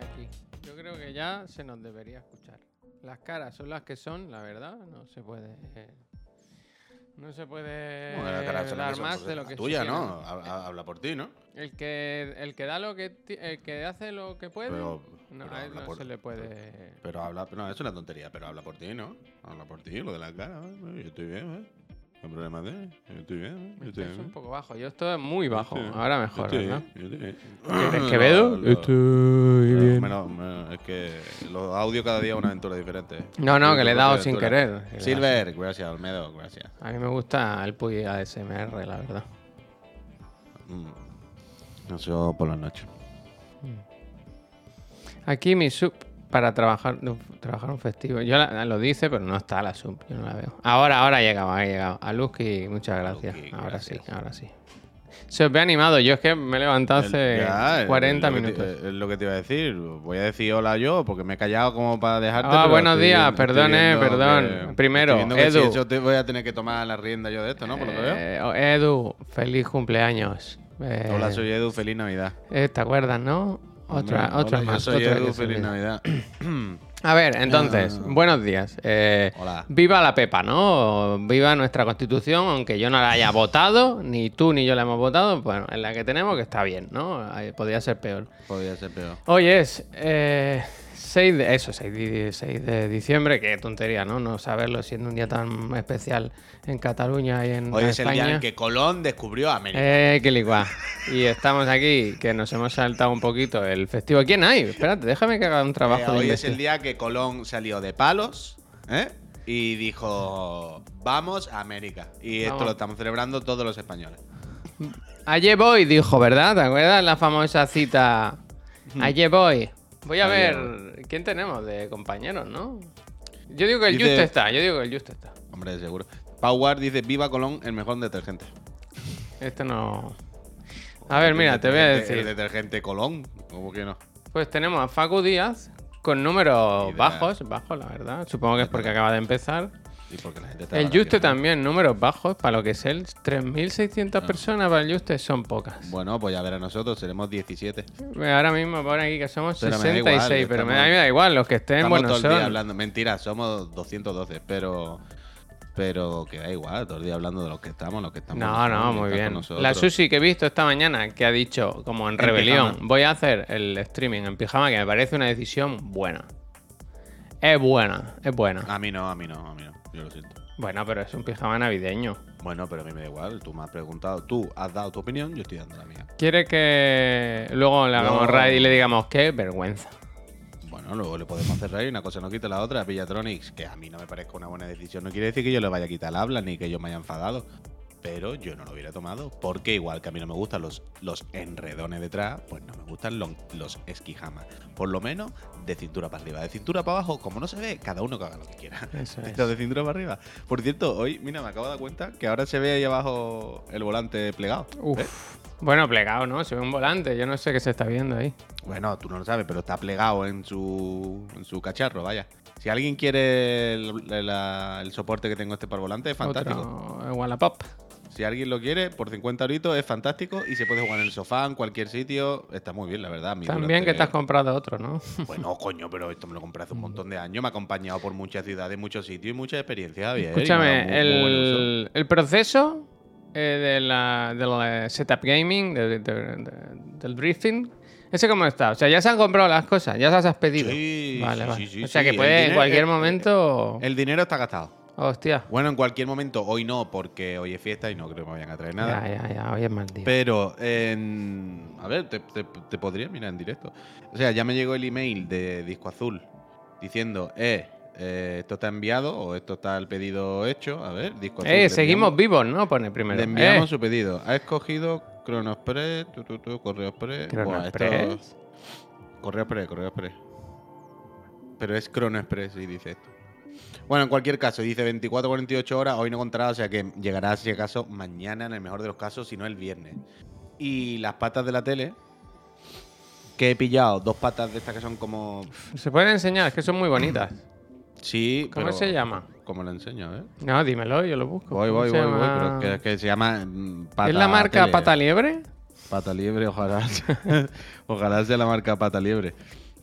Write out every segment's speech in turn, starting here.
aquí. Yo creo que ya se nos debería escuchar. Las caras son las que son, la verdad. No se puede. No se puede Bueno, las caras las dar más pues, de lo que tuya. ¿no? Habla, habla por ti, ¿no? El que, el que da lo que el que hace lo que puede, Pero, no, pero a él habla no por- se le puede. Pero habla, no, es una tontería, pero habla por ti, ¿no? Habla por ti, lo de la cara, ¿eh? yo estoy bien, ¿eh? No hay problema de, yo estoy bien, ¿eh? yo estoy es bien. un poco bajo. Yo estoy muy bajo. Ahora mejor, estoy ¿verdad? bien, yo estoy bien. ¿Quieres No, Quevedo? lo- Estoy bien. menos- menos- es que los audios cada día es una aventura diferente. No, no, que le he dado sin querer. Silver, gracias, Olmedo, gracias. A mí me gusta el Puy ASMR, la verdad. Mm. Eso por la noche. Aquí mi sub para trabajar, no, trabajar un festivo. Yo la- lo dice, pero no está la sub. Yo no la veo. Ahora, ahora ha llegado, ha llegado. A Luzki, muchas gracias. Ahora gracias. sí, ahora sí. Se os ve animado. Yo es que me he levantado hace El- ya, 40 es lo que minutos. es lo que te iba a decir. Voy a decir hola yo porque me he callado como para dejarte. Ah, buenos días, perdón, eh, perdón. que- Primero, Edu. Si eso te voy a tener que tomar la rienda yo de esto, ¿no? Por lo que veo. Eh, oh, Edu, feliz cumpleaños. Eh, Hola, soy Edu, feliz Navidad. eh, ¿Te acuerdas, no? Otra, otra hola, yo más. soy otra Edu, que se feliz olvida. Navidad. A ver, entonces, Ah. buenos días. Eh, Hola. Viva la Pepa, ¿no? Viva nuestra constitución, aunque yo no la haya votado, ni tú ni yo la hemos votado, bueno, en la que tenemos que está bien, ¿no? Ahí Podría ser peor. Podría ser peor. Hoy es eh, 6 de, eso, 6 de, 6 de diciembre, qué tontería, ¿no? No saberlo siendo un día tan especial en Cataluña y en Hoy es el día en que Colón descubrió América. Eh, qué ligua. Y estamos aquí, que nos hemos saltado un poquito el festivo. ¿Quién hay? Espérate, déjame que haga un trabajo Eh, de hoy es el día que Colón salió de palos, ¿eh? Y dijo, vamos a América. Y esto lo estamos celebrando todos los españoles. Allí voy, dijo, ¿verdad? ¿Te acuerdas la famosa cita? Allí voy. Voy a ver quién tenemos de compañeros, ¿no? Yo digo que el Dice- Just está, yo digo que el Just está. Hombre, seguro. Power dice, viva Colón, el mejor detergente. Este no. A ver, mira, te voy a El decir. detergente Colón, ¿cómo que no? Pues tenemos a Facu Díaz con números Idea. bajos, bajos, la verdad. Supongo que es porque acaba de empezar. Y porque la gente está El Juste también, números bajos, para lo que es él. Ah. 3.600 personas para el Juste son pocas. Bueno, pues ya ver a nosotros, seremos 17. Ahora mismo pone aquí que somos Pero me da 66, igual, pero me, estamos- a mí me da igual, los que estén, bueno, todo el día son. hablando. Mentira, somos 212, pero... Pero que da igual, todo el día hablando de los que estamos, los que estamos. No, no, muy bien. La Susi que he visto esta mañana, que ha dicho, como en En rebelión, pijama. voy a hacer el streaming en pijama, que me parece una decisión buena. Es buena, es buena. A mí no, a mí no, a mí no. Yo lo siento. Bueno, pero es un pijama navideño. Bueno, pero a mí me da igual. Tú me has preguntado, tú has dado tu opinión, yo estoy dando la mía. Quiere que luego le hagamos No. raid y le digamos, qué vergüenza. Bueno, luego le podemos hacer reír, una cosa no quita la otra. Pillatronics, que a mí no me parezca una buena decisión, no quiere decir que yo le vaya a quitar el habla ni que yo me haya enfadado. Pero yo no lo hubiera tomado, porque igual que a mí no me gustan los, los enredones detrás, pues no me gustan los, los esquijamas. Por lo menos de cintura para arriba. De cintura para abajo, como no se ve, cada uno que haga lo que quiera. Eso es. De cintura para arriba. Por cierto, hoy, mira, me acabo de dar cuenta que ahora se ve ahí abajo el volante plegado. Uf. ¿Ves? Bueno, plegado, ¿no? Se ve un volante, yo no sé qué se está viendo ahí. Bueno, tú no lo sabes, pero está plegado en su, en su cacharro, vaya. Si alguien quiere el, el- la- el soporte que tengo este para el volante, es fantástico. Otro, eh, Wallapop. Si alguien lo quiere, por 50 euritos es fantástico y se puede jugar en el sofá, en cualquier sitio. Está muy bien, la verdad. También que te has comprado otro, ¿no? Bueno, coño, pero esto me lo compré hace un montón de años. Me ha acompañado por muchas ciudades, muchos sitios y mucha experiencia. Javier, y me ha dado Escúchame, muy- muy el, el proceso eh, de la, del eh, setup gaming, de- de- de- del briefing, ¿ese cómo está? O sea, ya se han comprado las cosas, ya las has pedido. Sí, vale, sí, vale. sí, sí, o sea, que puede en cualquier el- momento. El dinero está gastado. Hostia. Bueno, en cualquier momento, hoy no, porque hoy es fiesta y no creo que me vayan a traer nada. Ya, ya, ya, hoy es mal día. Pero, a ver, te, te- te podría mirar en directo. O sea, ya me llegó el email de Disco Azul diciendo, eh, eh, esto está enviado o esto está el pedido hecho. A ver, Disco Azul. eh, seguimos enviamos- vivos, ¿no? Pone primero. Le enviamos Eh, su pedido. Ha escogido Cronospress, tu, tu, tu, Correo Express. Buah, Cronoexpress. esto- Correo Express, Correo Express. Pero es Crono Express y dice esto. Bueno, en cualquier caso, dice 24-48 horas, hoy no contará, o sea que llegará si acaso mañana, en el mejor de los casos, si no el viernes. Y las patas de la tele, que he pillado, dos patas de estas que son como... Se pueden enseñar, es que son muy bonitas. Sí, ¿Cómo pero- se llama? ¿Cómo lo enseño, eh? No, dímelo, yo lo busco. Voy, ¿Cómo voy, voy, voy, pero es que, es que se llama... mm, ¿Es la marca Tele. Pata Liebre? Pata liebre, ojalá. ojalá sea la marca pata liebre.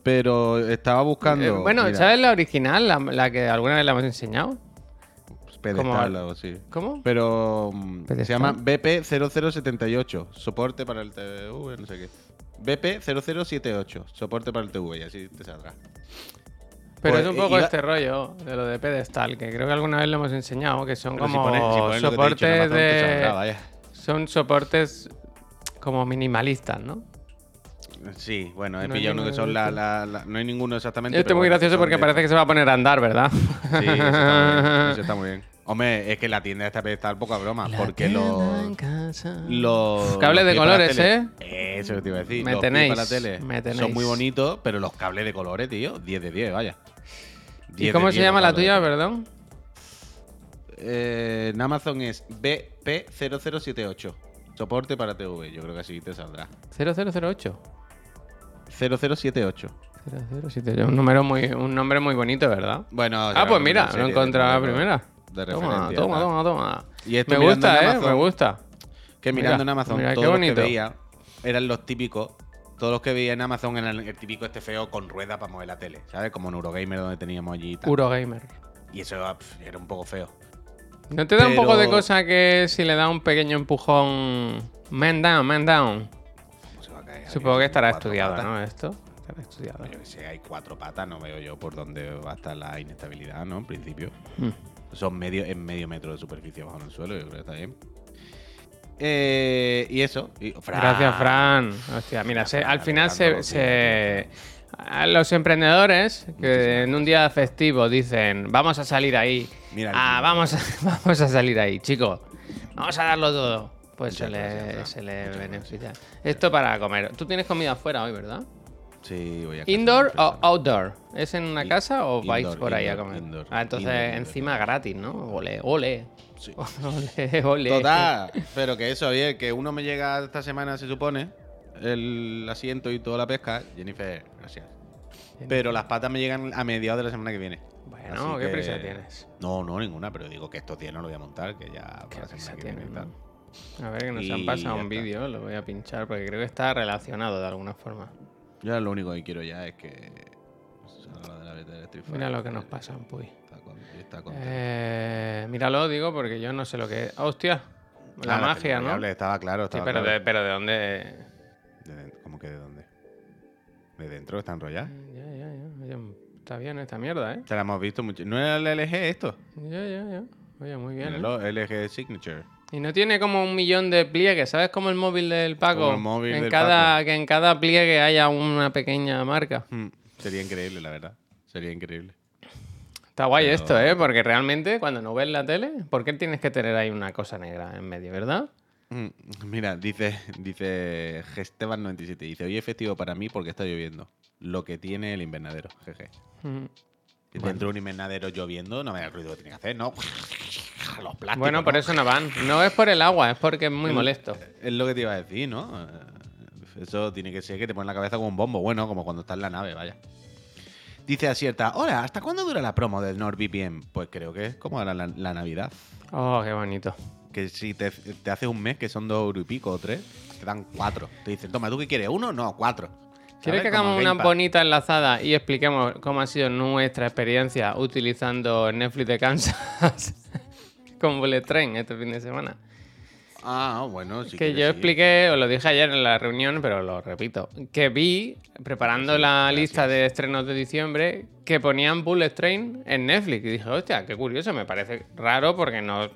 Pero estaba buscando. Eh, bueno, mira, ¿sabes la original? La, la que alguna vez la hemos enseñado. pedestal o así. ¿Cómo? Pero mm, se llama BP0078, soporte para el TV, no sé qué. BP0078, soporte para el TV, y así te saldrá. Pero Pues, es un poco iba- este rollo de lo de pedestal, que creo que alguna vez lo hemos enseñado, que son Pero si como pones- si pones dicho soportes saldrá, de... Son soportes como minimalistas, ¿no? Sí, bueno, he No pillado uno que son la, la- la- No hay ninguno exactamente. Esto es muy bueno, gracioso porque de- parece que se va a poner a andar, ¿verdad? Sí, eso está muy bien. Eso está muy bien. Hombre, es que la tienda esta pedestal poca broma, porque los. Los Cables los de colores, tele- ¿eh? Eso que te iba a decir. Me los tenéis, para la tele me tenéis. son muy bonitos, pero los cables de colores, tío, 10 de 10, vaya. ¿Y 10 cómo se 10 llama la tuya, perdón? Eh, en Amazon es BP0078. Soporte para TV, yo creo que así te saldrá. 0008. 0078. 0078. Un número muy, un nombre muy bonito, ¿verdad? Bueno, Ah, pues mira, lo serie he de encontrado a la primera. De Toma, toma, toma, toma. Y esto Me gusta, ¿eh? Amazon, Me gusta. Que mirando Mira, en Amazon, mira, todos los que veía eran los típicos. Todos los que veía en Amazon eran el típico este feo con rueda para mover la tele, ¿sabes? Como en Eurogamer donde teníamos allí y tal. Eurogamer. Y eso pf, era un poco feo. ¿No te da un poco de cosa que si le da un pequeño empujón... Man down, man down. Supongo que estará estudiado, patas. ¿no? Esto. Estará estudiado. Yo sé, hay cuatro patas, no veo yo por dónde va a estar la inestabilidad, ¿no? En principio. Hmm. Son medio, en medio metro de superficie bajo el suelo, yo creo que está bien. Eh, y eso. y- Fran. Gracias, Fran. Hostia, mira, se- Fran, al final se, alegrando se- a los emprendedores que en un día festivo dicen vamos a salir ahí, Mira ah, vamos, a, vamos a salir ahí, chicos, vamos a darlo todo. Pues se le, se le Muchas beneficia. Esto para comer. Tú tienes comida afuera hoy, ¿verdad? Sí, voy a ¿Indoor o outdoor? ¿Es en una casa o vais indoor, por ahí a indoor, comer? indoor, ah, entonces indoor, indoor. encima gratis, ¿no? Ole, ole. Sí. Ole, ole. Total, pero que eso, oye, que uno me llega esta semana, se supone, el asiento y toda la pesca. Jennifer, gracias. Pero las patas me llegan a mediados de la semana que viene. Bueno, Así ¿qué que- prisa tienes? No, no, ninguna, pero digo que estos días no lo voy a montar, que ya ¿Qué para la semana que viene y tal. no? A ver, que nos han pasado ya un vídeo, lo voy a pinchar porque creo que está relacionado de alguna forma. Yo lo único que quiero ya es que Mira lo que nos y pasa, Puy. Está. Eh, míralo, digo, porque yo no sé lo que es. ¡Hostia! La Ah, magia, ¿no? Estaba claro, Sí, estaba pero, claro. de, pero ¿de dónde? De ¿Cómo que de dónde? ¿De dentro está enrollada? Ya, ya, ya. Oye, está bien esta mierda, ¿eh? Se la hemos visto mucho. ¿No era el LG esto? Ya, ya, ya. Oye, muy bien. ¿eh? LG Signature. Y no tiene como un millón de pliegues, ¿sabes? Como el móvil del Paco. Como el móvil en del cada, Paco. Que en cada pliegue haya una pequeña marca. Hmm, Sería increíble, la verdad. Sería increíble. Está guay Pero- esto, ¿eh? Porque realmente cuando no ves la tele, ¿por qué tienes que tener ahí una cosa negra en medio, verdad? Mm, Mira, dice, dice Gesteban97. Dice, hoy es festivo para mí porque está lloviendo. Lo que tiene el invernadero. Jeje. Mm. Dentro de un invernadero lloviendo, no me da el ruido que tiene que hacer, ¿no? Los plásticos. Bueno, por ¿no? eso no van. No es por el agua, es porque es muy molesto. Es lo que te iba a decir, ¿no? Eh, Eso tiene que ser que te pone la cabeza como un bombo. Bueno, como cuando estás en la nave, vaya. Dice acierta, hola, ¿hasta cuándo dura la promo del NordVPN? Pues creo que es como la, la- la Navidad. Oh, qué bonito. Que si te, te haces un mes, que son dos euros y pico o tres, te dan cuatro. Te dicen, toma, ¿tú qué quieres? ¿Uno? No, cuatro. ¿Quieres que hagamos una bonita enlazada y expliquemos cómo ha sido nuestra experiencia utilizando Netflix de Kansas con Bullet Train este fin de semana? Ah, bueno, sí. que yo expliqué, os lo dije ayer en la reunión, pero lo repito, que vi, preparando Sí, la gracias. lista de estrenos de diciembre, que ponían Bullet Train en Netflix. Y dije, hostia, qué curioso, me parece raro porque no,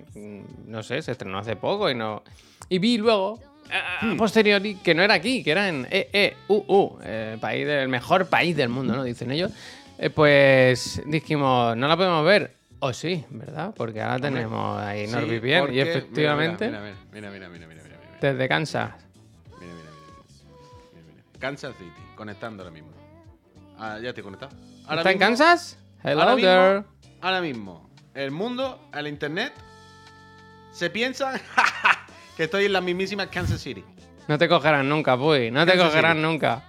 no sé, se estrenó hace poco y no... Y vi luego, a- posteriori, que no era aquí, que era en EEUU, el, país del, el mejor país del mundo, ¿no? Dicen ellos. Eh, pues dijimos, no la podemos ver. O sí, ¿verdad? Porque ahora tenemos ahí Sí, NordVPN porque- y efectivamente Mira, mira, mira, mira, mira, mira, mira, mira. desde Kansas. Mira, mira, mira, mira, mira. Kansas City, conectando ahora mismo. Ah, ya estoy conectado. Ahora ¿Está en mismo- Kansas? Hello ahora mismo- there. Ahora mismo, el mundo, el internet, se piensa que estoy en la mismísima Kansas City. No te cogerán nunca, Puy. No te Kansas cogerán City. nunca.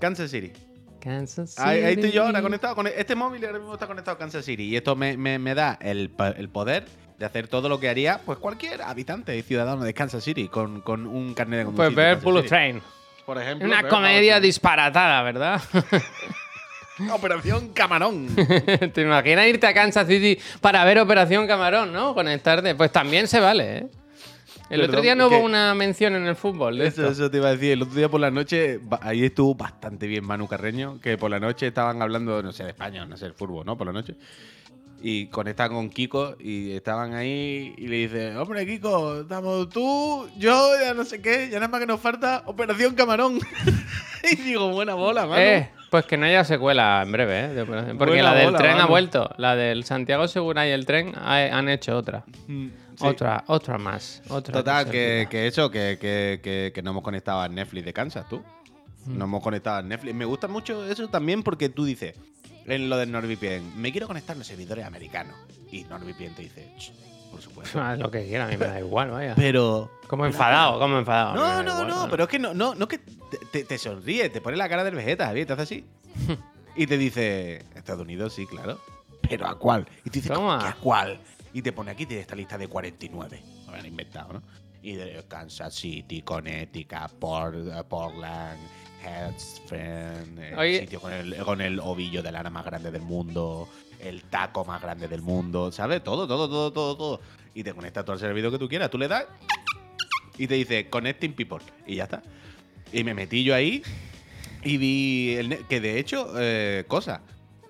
Kansas City. Kansas Ahí, ahí estoy yo ahora City. conectado. Con este móvil ahora mismo está conectado a Kansas City. Y esto me, me- me da el, el poder de hacer todo lo que haría pues cualquier habitante y ciudadano de Kansas City con, con un carnet de conducir. Pues ver Bullet City. Train. Por ejemplo. Una comedia Bullet disparatada, ¿verdad? Operación Camarón. ¿Te imaginas irte a Kansas City para ver Operación Camarón, no? Conectarte. Pues también se vale, ¿eh? El otro día no hubo una mención en el fútbol de Eso, esto. eso te iba a decir. El otro día por la noche, ahí estuvo bastante bien Manu Carreño, que por la noche estaban hablando, no sé, de España, no sé, el fútbol, ¿no? Por la noche. Y conectaban con Kiko y estaban ahí y le dice, hombre, Kiko, estamos tú, yo, ya no sé qué, ya nada más que nos falta Operación Camarón. y digo, buena bola, mano. Eh, pues que no haya secuela en breve, ¿eh? Porque Buena la del bola, tren ha vuelto. La del Santiago Segura y el tren ha- han hecho otra. Mm, sí. Otra, otra más. Otra Total, que, que eso, que, que, que, que no hemos conectado a Netflix de Kansas, tú. Mm. No hemos conectado a Netflix. Me gusta mucho eso también porque tú dices, en lo del NordVPN, me quiero conectar a los servidores americanos. Y NordVPN te dice, "Ch, por supuesto. Haz lo que quiera, a mí me da igual, vaya. Pero. Como enfadado, como enfadado. No, no, igual, no, pero es que no, no, no que te, te- sonríe, te pone la cara del Vegeta, Javier, te hace así. y te dice, Estados Unidos, sí, claro. ¿Pero a cuál? Y tú dices, Toma. ¿qué a cuál? Y te pone aquí tiene esta lista de 49. Lo han inventado, ¿no? Y de Kansas City, Connecticut, Port- Portland, Headsfriend, el Oye. sitio con el, con el ovillo de lana más grande del mundo, el taco más grande del mundo, ¿sabes? Todo, todo, todo, todo, todo. Y te conecta todo el servidor que tú quieras. Tú le das y te dice Connecting People. Y ya está. Y me metí yo ahí y vi el que de hecho, eh, cosa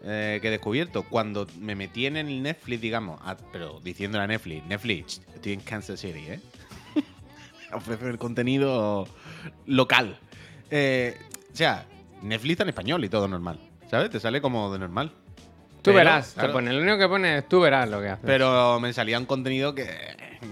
eh, que he descubierto, cuando me metí en el Netflix, digamos, a- pero diciéndole a Netflix, Netflix, estoy en Kansas City, ¿eh? Ofrece el contenido local. Eh, o sea, Netflix está en español y todo normal. ¿Sabes? Te sale como de normal. Tú Pero, verás, claro, te pone, lo único que pone es tú verás lo que hace. Pero me salía un contenido que,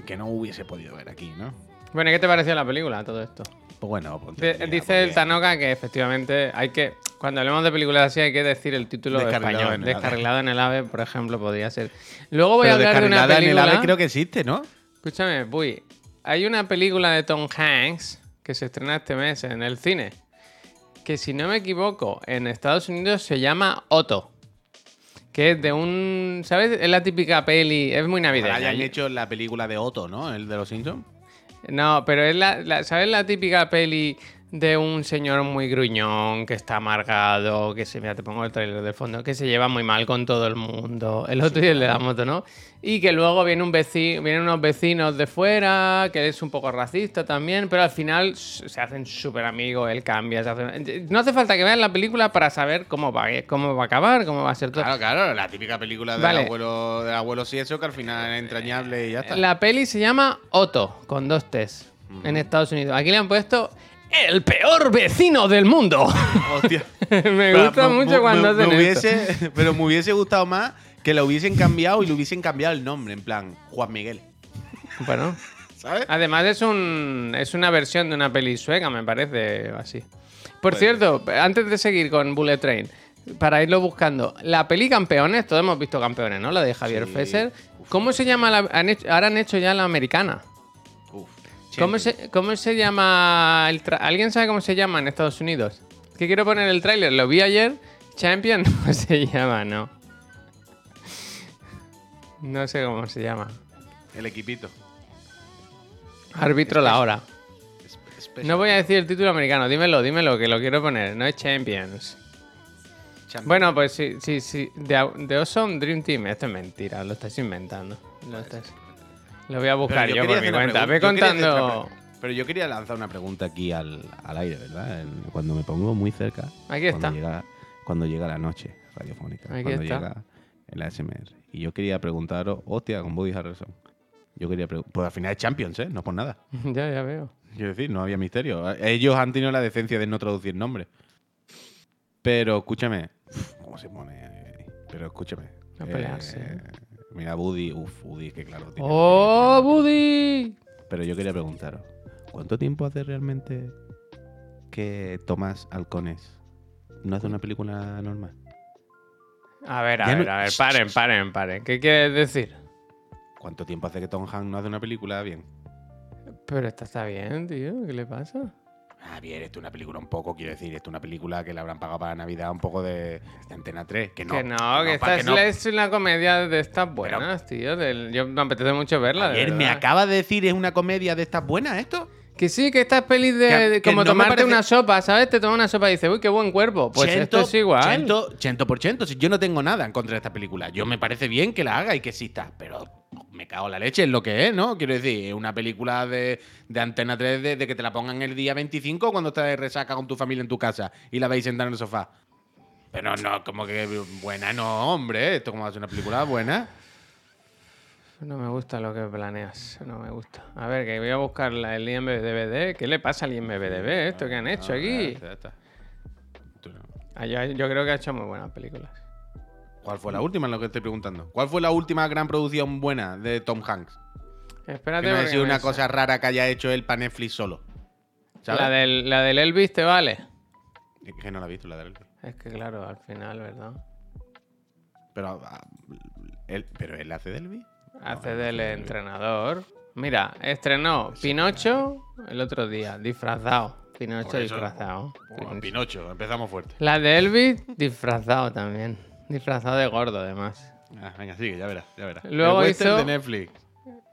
que no hubiese podido ver aquí, ¿no? Bueno, ¿y qué te pareció la película, todo esto? Pues bueno, pues dice el Tanoka que efectivamente hay que, cuando hablemos de películas así, hay que decir el título Descarrilado español. en el AVE. Descarrilado en el AVE, por ejemplo, podría ser. Luego voy a hablar de una descarrilada en el película. AVE creo que existe, ¿no? Escúchame, Puy. Hay una película de Tom Hanks que se estrena este mes en el cine. Que si no me equivoco, en Estados Unidos se llama Otto. Que es de un. ¿Sabes? Es la típica peli. Es muy navideña. hayan hecho la película de Otto, ¿no? El de los Simpsons. No, pero es la, ¿sabes la típica peli de un señor muy gruñón que está amargado, que se, mira, te pongo el trailer de fondo, que se lleva muy mal con todo el mundo, el otro día el de la moto, ¿no? Y que luego viene un vecino, vienen unos vecinos de fuera, que es un poco racista también, pero al final se hacen súper amigos, él cambia, se hace- no hace falta que vean la película para saber cómo va, cómo va a acabar, cómo va a ser todo. Claro, claro, la típica película del Vale. abuelo, del abuelo sí eso, que al final es entrañable y ya está. La peli se llama Otto, con dos T's, en Estados Unidos. Aquí le han puesto el peor vecino del mundo. Hostia. me gusta mu- mucho mu- cuando me, hacen me esto. hubiese, Pero me hubiese gustado más que lo hubiesen cambiado y le hubiesen cambiado el nombre, en plan, Juan Miguel. Bueno, ¿Sabes? además es, un, es una versión de una peli sueca, me parece, así. Por cierto, antes de seguir con Bullet Train, para irlo buscando, la peli Campeones, todos hemos visto Campeones, ¿no? La de Javier Sí. Fesser. ¿Cómo se llama? La, han hecho- ahora han hecho ya la americana. ¿Cómo se, ¿Cómo se llama? el tra- ¿Alguien sabe cómo se llama en Estados Unidos? Que quiero poner el tráiler, lo vi ayer. Champion no se llama, no. No sé cómo se llama. El equipito. Árbitro la hora. No voy a decir el título americano, dímelo, dímelo, que lo quiero poner. No es Champions. Champions. Bueno, pues sí, sí, sí. De, de Awesome Dream Team. Esto es mentira, lo estáis inventando. Lo, estáis- lo voy a buscar yo, quería por mi cuenta. Ve yo contando. Pero yo quería lanzar una pregunta aquí al, al aire, ¿verdad? Cuando me pongo muy cerca. Aquí cuando está. Llega, cuando llega la noche radiofónica. Aquí cuando está. llega el ASMR. Y yo quería preguntaros, hostia, con Buddy Harrelson. Yo quería preguntar. Pues al final es Champions, ¿eh? No por nada. ya, ya veo. Quiero decir, no había misterio. Ellos han tenido la decencia de no traducir nombres. Pero escúchame. Uf, ¿Cómo se pone? Pero escúchame. A pelearse. Eh, mira, Buddy. Uf, Buddy, que claro. tiene- ¡Oh, Buddy! Pero yo quería preguntaros, ¿cuánto tiempo hace realmente que Tomás Halcones no hace una película normal? A ver, a Ya no- ver, a ver, paren, paren, paren. ¿Qué quieres decir? ¿Cuánto tiempo hace que Tom Hanks no hace una película bien? Pero esta está bien, tío. ¿Qué le pasa? Ah, bien, esto es una película un poco, quiero decir, esto es una película que le habrán pagado para Navidad un poco de, de Antena 3. Que no, que no, que, esta es, no. es una comedia de estas buenas, tío. del- yo me apetece mucho verla. de Ayer me verdad. acaba de decir, ¿es una comedia de estas buenas esto? Que sí, que estas pelis de, Que- de como no me tomarte parece- una sopa, ¿sabes? Te tomas una sopa y dices, uy, qué buen cuerpo. Pues esto es igual. Chento por chento. Si yo no tengo nada en contra de esta película. Yo me parece bien que la haga y que exista. Pero me cago en la leche en lo que es, ¿no? Quiero decir, es una película de, de Antena 3 de, de que te la pongan el día 25 cuando estás de resaca con tu familia en tu casa y la veis sentada en el sofá. Pero no, como que buena, no, hombre. Esto como va a ser una película buena. No me gusta lo que planeas, no me gusta. A ver, que voy a buscar la- el IMDB. ¿Qué le pasa al IMDB? ¿Esto que han hecho aquí? Ah, yo, yo creo que ha hecho muy buenas películas. ¿Cuál fue la última? Es lo que estoy preguntando. ¿Cuál fue la última gran producción buena de Tom Hanks? Espérate, Que no porque sido una sa- cosa rara que haya hecho él para Netflix solo. ¿Sabes? La del, la del Elvis te vale. Es que no la he visto, la de él. Es que claro, al final, ¿verdad? Pero, ah, él, ¿pero él hace de Elvis? Hace del entrenador. Mira, estrenó Pinocho el otro día, disfrazado. Pinocho eso- disfrazado. Bueno, Pinocho, empezamos fuerte. La de Elvis, disfrazado también. Disfrazado de gordo, además. Ah, venga, sigue, ya verás, ya verás. Luego El hizo- de Netflix.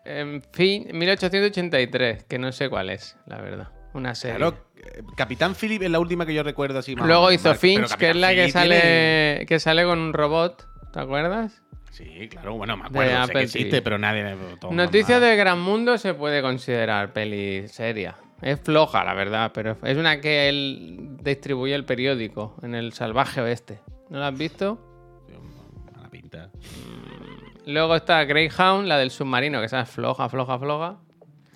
En fin, 1883, que no sé cuál es, la verdad. Una serie. Claro, eh, Capitán Philip es la última que yo recuerdo así más Luego hizo pero Finch, que es la que sale, tiene- que sale con un robot. ¿Te acuerdas? Sí, claro, bueno, me De acuerdo, sé que existe, pero nadie... todo Noticias normal. de Gran Mundo se puede considerar peli seria. Es floja, la verdad, pero es una que él distribuye el periódico en el salvaje oeste. ¿No la has visto? Luego está Greyhound, la del submarino, que esa es floja, floja, floja.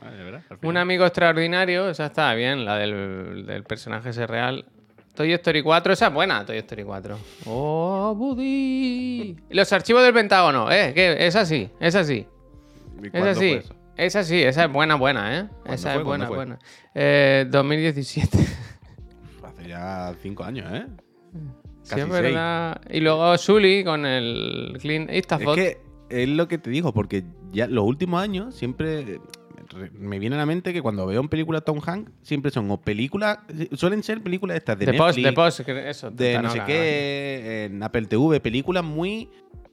De verdad, final. Un amigo extraordinario, esa está bien, la del, del personaje ese real. Toy Story 4, esa es buena, Toy Story 4. Oh, Buddy. Los archivos del Pentágono, eh, que es así, es así. ¿Y Es así. Esa sí, esa es buena, buena, ¿eh? Esa fue? es buena, buena. Eh, 2017. Hace ya cinco años, ¿eh? Sí, es seis. verdad. Y luego Sully con el Clean Eastafot. Es que es lo que te digo, porque ya los últimos años siempre re- me viene a la mente que cuando veo en películas Tom Hanks, siempre son o películas, suelen ser películas estas de, de post, Netflix, de post, eso. de no sé qué, en Apple TV, películas muy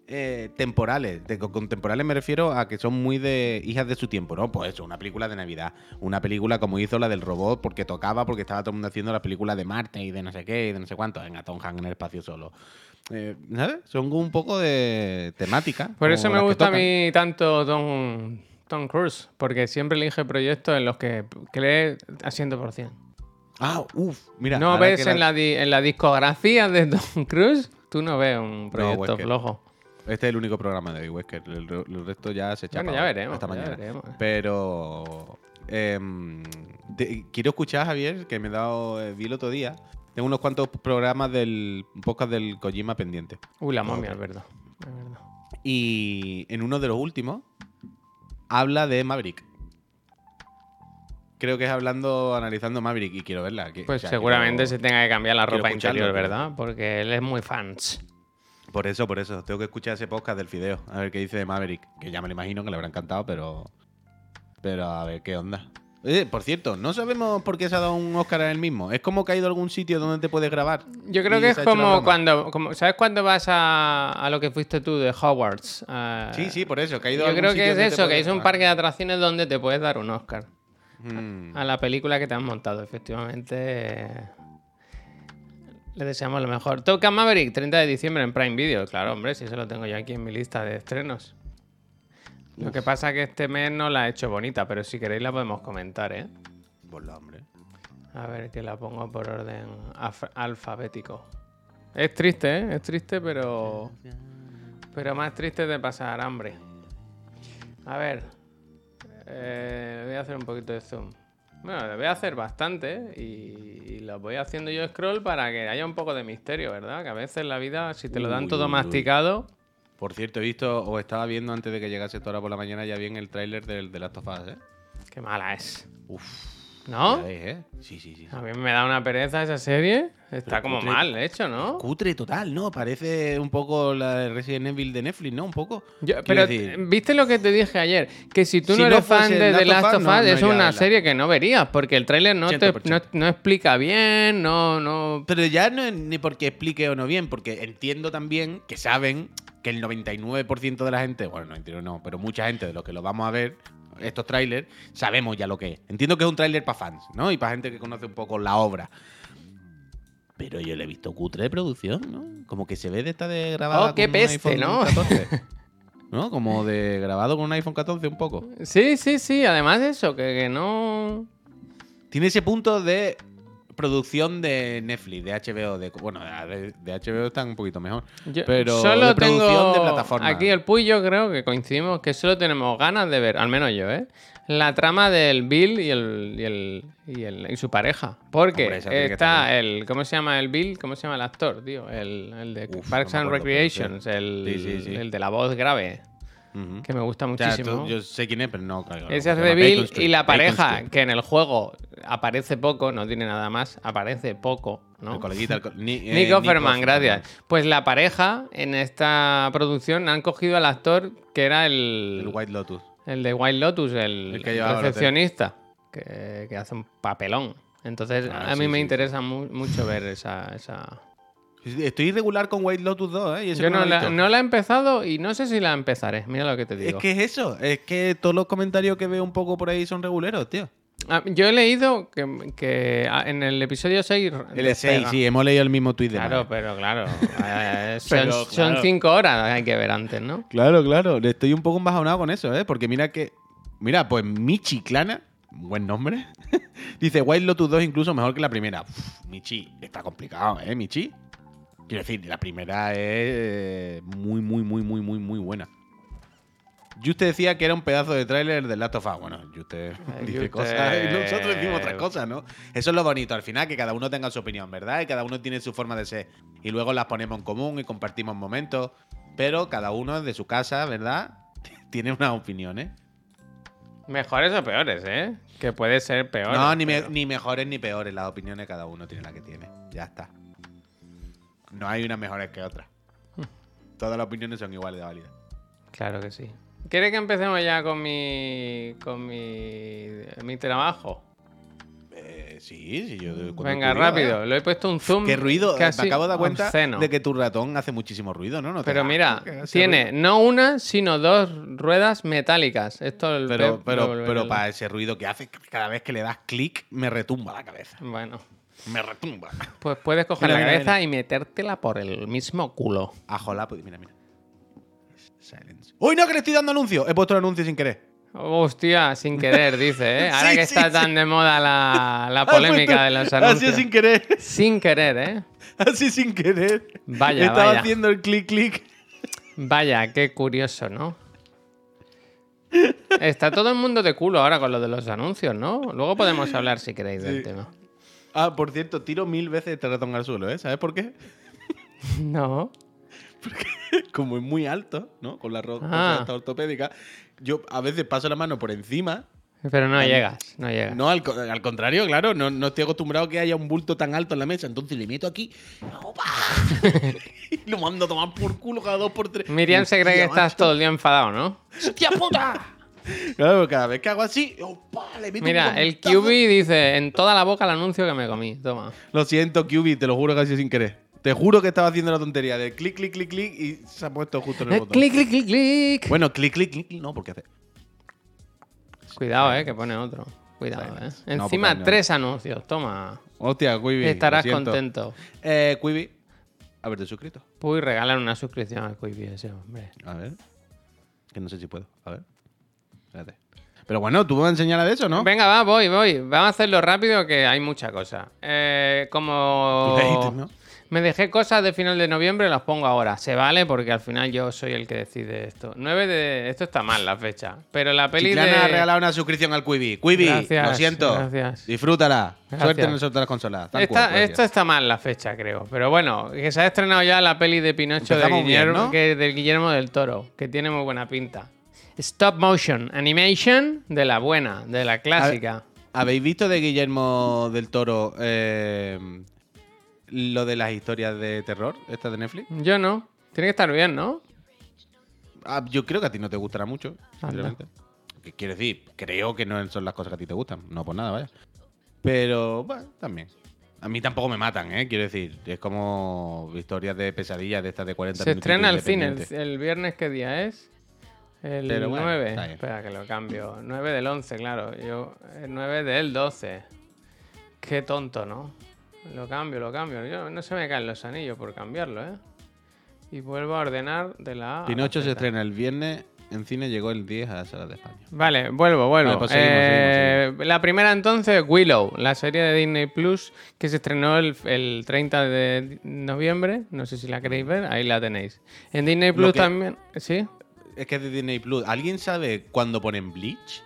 eh, temporales. De, con temporales me refiero a que son muy de hijas de su tiempo, ¿no? Pues eso, una película de Navidad. Una película como hizo la del robot porque tocaba, porque estaba todo el mundo haciendo la película de Marte y de no sé qué y de no sé cuánto. Venga, Tom Hanks en el espacio solo. Eh, ¿Sabes? Son un poco de temática. Por eso me gusta a mí tanto Tom, Tom Cruise, porque siempre elige proyectos en los que cree a 100%. Ah, uff, mira. no ves en, la di- en la discografía de Tom Cruise, tú no ves un proyecto flojo. Este es el único programa de Wesker. El, re- el resto ya se echa Bueno, ya veremos, Hasta ya mañana. veremos. Pero. em, te- quiero escuchar, Javier, que me he dado. eh, vi el otro día. Tengo unos cuantos programas del podcast del Kojima pendiente. Uy, la momia, es verdad. es verdad. Y en uno de los últimos habla de Maverick. Creo que es hablando, analizando Maverick y quiero verla. que- Pues o sea, seguramente quiero- se tenga que cambiar la ropa interior, ¿verdad? Porque él es muy fans. Por eso, por eso. Tengo que escuchar ese podcast del fideo. A ver qué dice de Maverick. Que ya me lo imagino que le habrá encantado, pero. Pero a ver qué onda. Eh, por cierto, no sabemos por qué se ha dado un Oscar a él mismo. Es como que ha ido a algún sitio donde te puedes grabar. Yo creo que es como cuando, como, ¿sabes cuando vas a, a lo que fuiste tú de Hogwarts? A- Sí, sí, por eso. Que ha ido a Yo algún creo sitio que es eso, que es un parque de atracciones donde te puedes dar un Oscar. Mm. A la película que te han montado, efectivamente. Le deseamos lo mejor. Toca Maverick, 30 de diciembre en Prime Video. Claro, hombre, si eso lo tengo yo aquí en mi lista de estrenos. Lo que pasa es que este mes no la he hecho bonita, pero si queréis la podemos comentar, ¿eh? Por la hombre. A ver, que la pongo por orden alfabético. Es triste, ¿eh? Es triste, pero... Pero más triste de pasar hambre. A ver. eh, voy a hacer un poquito de zoom. Bueno, le voy a hacer bastante y, lo voy haciendo yo scroll para que haya un poco de misterio, ¿verdad? Que a veces la vida, si te lo dan Uy, todo uy, masticado... Por cierto, he visto, o estaba viendo antes de que llegase ahora por la mañana, ya vi en el tráiler del de Last of Us, ¿eh? Qué mala es. Uf. ¿No? ¿eh? Sí, sí, sí. sí. A mí me da una pereza esa serie. Está Pero como cutre- mal hecho, ¿no? Cutre total, ¿no? Parece un poco la de Resident Evil de Netflix, ¿no? Un poco. Yo- pero decir, viste lo que te dije ayer, que si tú Si no no eres fan de The Last of Us, no- no es una serie que no verías, porque el tráiler no, te, 100%. no, no explica bien, no, no... Pero ya no es ni porque explique o no bien, porque entiendo también que saben que el 99% de la gente, bueno, 99 no, pero mucha gente de los que lo vamos a ver, estos trailers, sabemos ya lo que es. Entiendo que es un tráiler para fans, ¿no? Y para gente que conoce un poco la obra. Pero yo le he visto cutre de producción, ¿no? Como que se ve de esta de grabada Oh, qué con peste, ¿no? 14. ¿No? Como de grabado con un iPhone 14 un poco. Sí, sí, sí. Además de eso, que, que no. Tiene ese punto de producción de Netflix, de HBO, de bueno, de, de HBO están un poquito mejor. Yo pero solo de producción tengo de plataforma. Aquí el Puy yo creo que coincidimos que solo tenemos ganas de ver, al menos yo, ¿eh? La trama del Bill y el y, el, y, el- y su pareja. Porque Hombre, está el. ¿Cómo se llama el Bill? ¿Cómo se llama el actor, tío? El, el de Uf, Parks no and Recreations, el, Sí, sí, sí. el de la voz grave, Que me gusta O sea, muchísimo. tú- yo sé quién es, pero no. claro, Ese se hace llama de Bill Bacon y la pareja, que en el juego aparece poco, no tiene nada más, aparece poco, ¿no? El coleguita, el co- Ni- eh, Nick Offerman, Offerman. gracias. Pues la pareja en esta producción han cogido al actor que era el, El White Lotus. el de White Lotus, el, que recepcionista, que, que hace un papelón. Entonces, Ah, a mí sí, me sí, interesa mu- mucho ver esa... esa... Estoy irregular con White Lotus 2, ¿eh? Y eso Yo no la, visto. no la he empezado y no sé si la empezaré. Mira lo que te Es digo. que es eso. Es que todos los comentarios que veo un poco por ahí son reguleros, tío. Ah, yo he leído que, que, ah, en el episodio 6... El 6, sí, hemos leído el mismo tuit de Claro, pero claro. eh, son, Pero, son claro. cinco horas, hay que ver antes, ¿no? Claro, claro. Estoy un poco embajonado con eso, ¿eh? Porque mira que. Mira, pues Michi Clana, buen nombre. Dice White Lotus 2 incluso mejor que la primera. Uf, Michi, está complicado, ¿eh, Michi? Quiero decir, la primera es muy, muy, muy, muy, muy, muy buena. Juste decía que era un pedazo de tráiler de Last of Us. Bueno, Juste dice Juste- cosas y nosotros decimos otras cosas, ¿no? Eso es lo bonito, al final, que cada uno tenga su opinión, ¿verdad? Y cada uno tiene su forma de ser. Y luego las ponemos en común y compartimos momentos. Pero cada uno de su casa, ¿verdad? Tiene unas opiniones. Mejores o peores, ¿eh? Que puede ser peor. No, ni, me- ni mejores ni peores. Las opiniones cada uno tiene la que tiene. Ya está. No hay unas mejores que otras. Todas las opiniones son iguales de válidas. Claro que sí. ¿Quieres que empecemos ya con mi. con mi. mi trabajo? Eh, sí, sí, yo. Venga, rápido. ¿eh? Lo he puesto un zoom. Qué ruido. eh, casi me acabo de dar cuenta obsceno. de que tu ratón hace muchísimo ruido, ¿no? No Pero da mira, tiene ruido? no una, sino dos ruedas metálicas. Esto el Pero, Pep pero, pero lo- para ese ruido que hace cada vez que le das clic, me retumba la cabeza. Bueno, Me retumba. pues puedes coger Mira, la mira, cabeza y metértela por el mismo culo. Ajolá, pues, mira, mira. Silence. ¡Uy, no, que le estoy dando anuncio! He puesto el anuncio sin querer. Hostia, sin querer, dice, ¿eh? Ahora Sí, que sí, está sí. tan de moda la, la polémica de los anuncios. sin querer. Sin querer, ¿eh? Así sin querer. Vaya, Estaba vaya. haciendo el clic, clic. Vaya, qué curioso, ¿no? Está todo el mundo de culo ahora con lo de los anuncios, ¿no? Luego podemos hablar si queréis del Sí. tema. Ah, por cierto, tiro mil veces este ratón al suelo, ¿eh? ¿Sabes por qué? No. Como es muy alto, ¿no? Con la ro- Ah. ortopédica, yo a veces paso la mano por encima. Pero no llegas, no llegas. No, al, co- al contrario, claro, no, no estoy acostumbrado a que haya un bulto tan alto en la mesa. Entonces le meto aquí. ¡opa! y lo mando a tomar por culo cada dos por tres. Miriam se cree que estás todo el día enfadado, ¿no? ¡Hostia puta! Claro, cada vez que hago así, ¡opa! Le meto un Mira, el. QB dice en toda la boca el anuncio que me comí. Toma. Lo siento, QB, te lo juro casi sin querer. Te juro que estaba haciendo la tontería de clic, clic, clic, clic y se ha puesto justo en el Eh, botón. clic, clic, clic, clic. Bueno, clic, clic, clic, no, porque hace. Cuidado, eh, que pone otro. Cuidado, eh. No, Encima porque no. tres anuncios. Toma. Hostia, Quibi. Estarás lo siento. contento. Eh, Quibi, haberte suscrito. Uy, regalan una suscripción al Quibi ese hombre. A ver. Que no sé si puedo. A ver. Espérate. Pero bueno, tú me vas a enseñar a de eso, ¿no? Venga, va, voy, voy. Vamos a hacerlo rápido que hay mucha cosa. Eh, como Late, ¿no? me dejé cosas de final de noviembre, las pongo ahora. Se vale porque al final yo soy el que decide esto. 9 de... Esto está mal la fecha. Pero la peli Chiclana de... ha regalado una suscripción al Quibi. Quibi, Gracias, lo siento. gracias. Disfrútala. Gracias. Suerte en el sorteo de las consolas. Esta- esto está mal la fecha, creo. Pero bueno, que se ha estrenado ya la peli de Pinocho de bien, Guillermo, ¿no? que- del Guillermo del Toro, que tiene muy buena pinta. Stop motion animation de la buena, de la clásica. ¿Habéis visto de Guillermo del Toro eh, lo de las historias de terror, esta de Netflix? Yo no. Tiene que estar bien, ¿no? Ah, yo creo que a ti no te gustará mucho, sinceramente. Quiero decir, creo que no son las cosas que a ti te gustan. No por nada, vaya. Pero, bueno, también. A mí tampoco me matan, ¿eh? Quiero decir, es como historias de pesadillas de estas de 40 Se minutitos estrena el cine el viernes, ¿qué día es? El Pero bueno, 9. está bien. Espera que lo cambio. 9 del 11, claro. Yo, el 9 del 12. Qué tonto, ¿no? Lo cambio, lo cambio. Yo, no se me caen los anillos por cambiarlo, ¿eh? Y vuelvo a ordenar de la A. a la Pinocho se estrena el viernes, en cine llegó el 10 a las salas de España. Vale, vuelvo, vuelvo. Vale, pues seguimos, Eh, La primera entonces, Willow, la serie de Disney Plus que se estrenó el, el 30 de noviembre. No sé si la queréis ver, ahí la tenéis. En Disney Plus que- también. ¿Sí? Es que es de Disney Plus. ¿Alguien sabe cuándo ponen Bleach?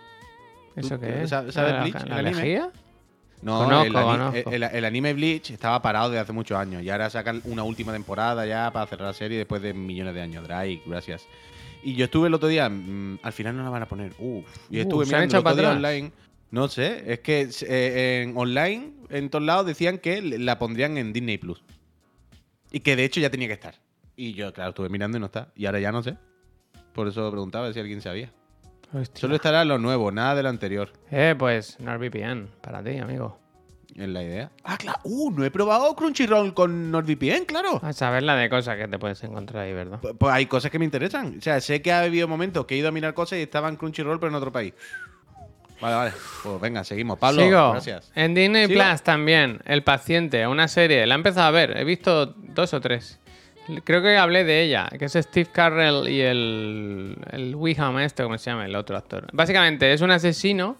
¿Eso ¿Tú- qué es? sabes- sabes ¿La- Bleach, ¿La, la anime? lejía? No, Conozco, el, ani- conozco. el- el anime Bleach estaba parado desde hace muchos años y ahora sacan una última temporada ya para cerrar la serie después de millones de años. Drake, gracias. Y yo estuve el otro día, mm, al final no la van a poner. Uf. Y Uh, estuve ¿se han mirando el otro día online. No sé, es que eh, en online, en todos lados, decían que la pondrían en Disney Plus. Y que de hecho ya tenía que estar. Y yo, claro, estuve mirando y no está. Y ahora ya no sé. Por eso preguntaba si alguien sabía. Hostia. Solo estará lo nuevo, nada de lo anterior. Eh, pues NordVPN, para ti, amigo. Es la idea. Ah, claro. Uh, no he probado Crunchyroll con NordVPN, claro. A saber la de cosas que te puedes encontrar ahí, ¿verdad? Pues, pues hay cosas que me interesan. O sea, sé que ha habido momentos que he ido a mirar cosas y estaba en Crunchyroll, pero en otro país. Vale, vale. Pues venga, seguimos. Pablo, Sigo. gracias. En Disney Sigo. Plus también, El Paciente, una serie. La he empezado a ver, he visto dos o tres. Creo que hablé de ella, que es Steve Carrell y el, el Wiham este, ¿cómo se llama? El otro actor. Básicamente es un asesino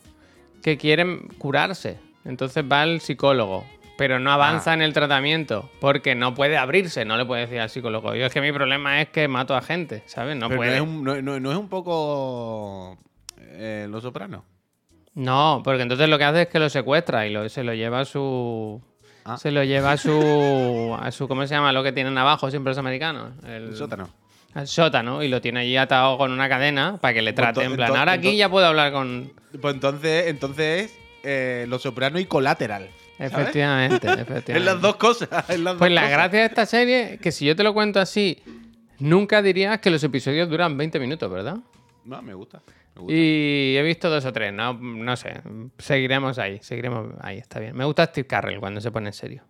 que quiere curarse. Entonces va al psicólogo, pero no avanza Ah. en el tratamiento porque no puede abrirse, no le puede decir al psicólogo. Yo es que mi problema es que mato a gente, ¿sabes? No Pero puede. no, es un, no, no- no es un poco. eh, Los Sopranos. No, porque entonces lo que hace es que lo secuestra y lo- se lo lleva a su. Ah. Se lo lleva a su. a su. ¿Cómo se llama? Lo que tienen abajo siempre los americanos. El, El sótano. Al sótano. Y lo tiene allí atado con una cadena para que le Pues trate. En plan, ahora aquí ya puedo hablar con. Pues entonces, entonces eh, Los Sopranos y Colateral. ¿sabes? Efectivamente, efectivamente. Es las dos cosas. las Pues dos la cosas. gracia de esta serie, que si yo te lo cuento así, nunca dirías que los episodios duran 20 minutos, ¿verdad? No, me gusta. Y he visto dos o tres, no, no sé. Seguiremos ahí, seguiremos ahí, está bien. Me gusta Steve Carrell cuando se pone en serio.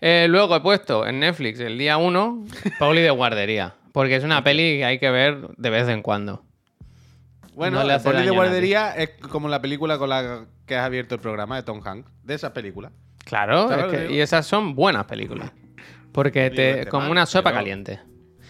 Eh, luego he puesto en Netflix el día 1 Pauli de guardería, porque es una peli que hay que ver de vez en cuando. Bueno, no Poli de guardería es como la película con la que has abierto el programa de Tom Hanks. De esas películas. Claro, es que- y esas son buenas películas. Porque te, como mal, una sopa caliente.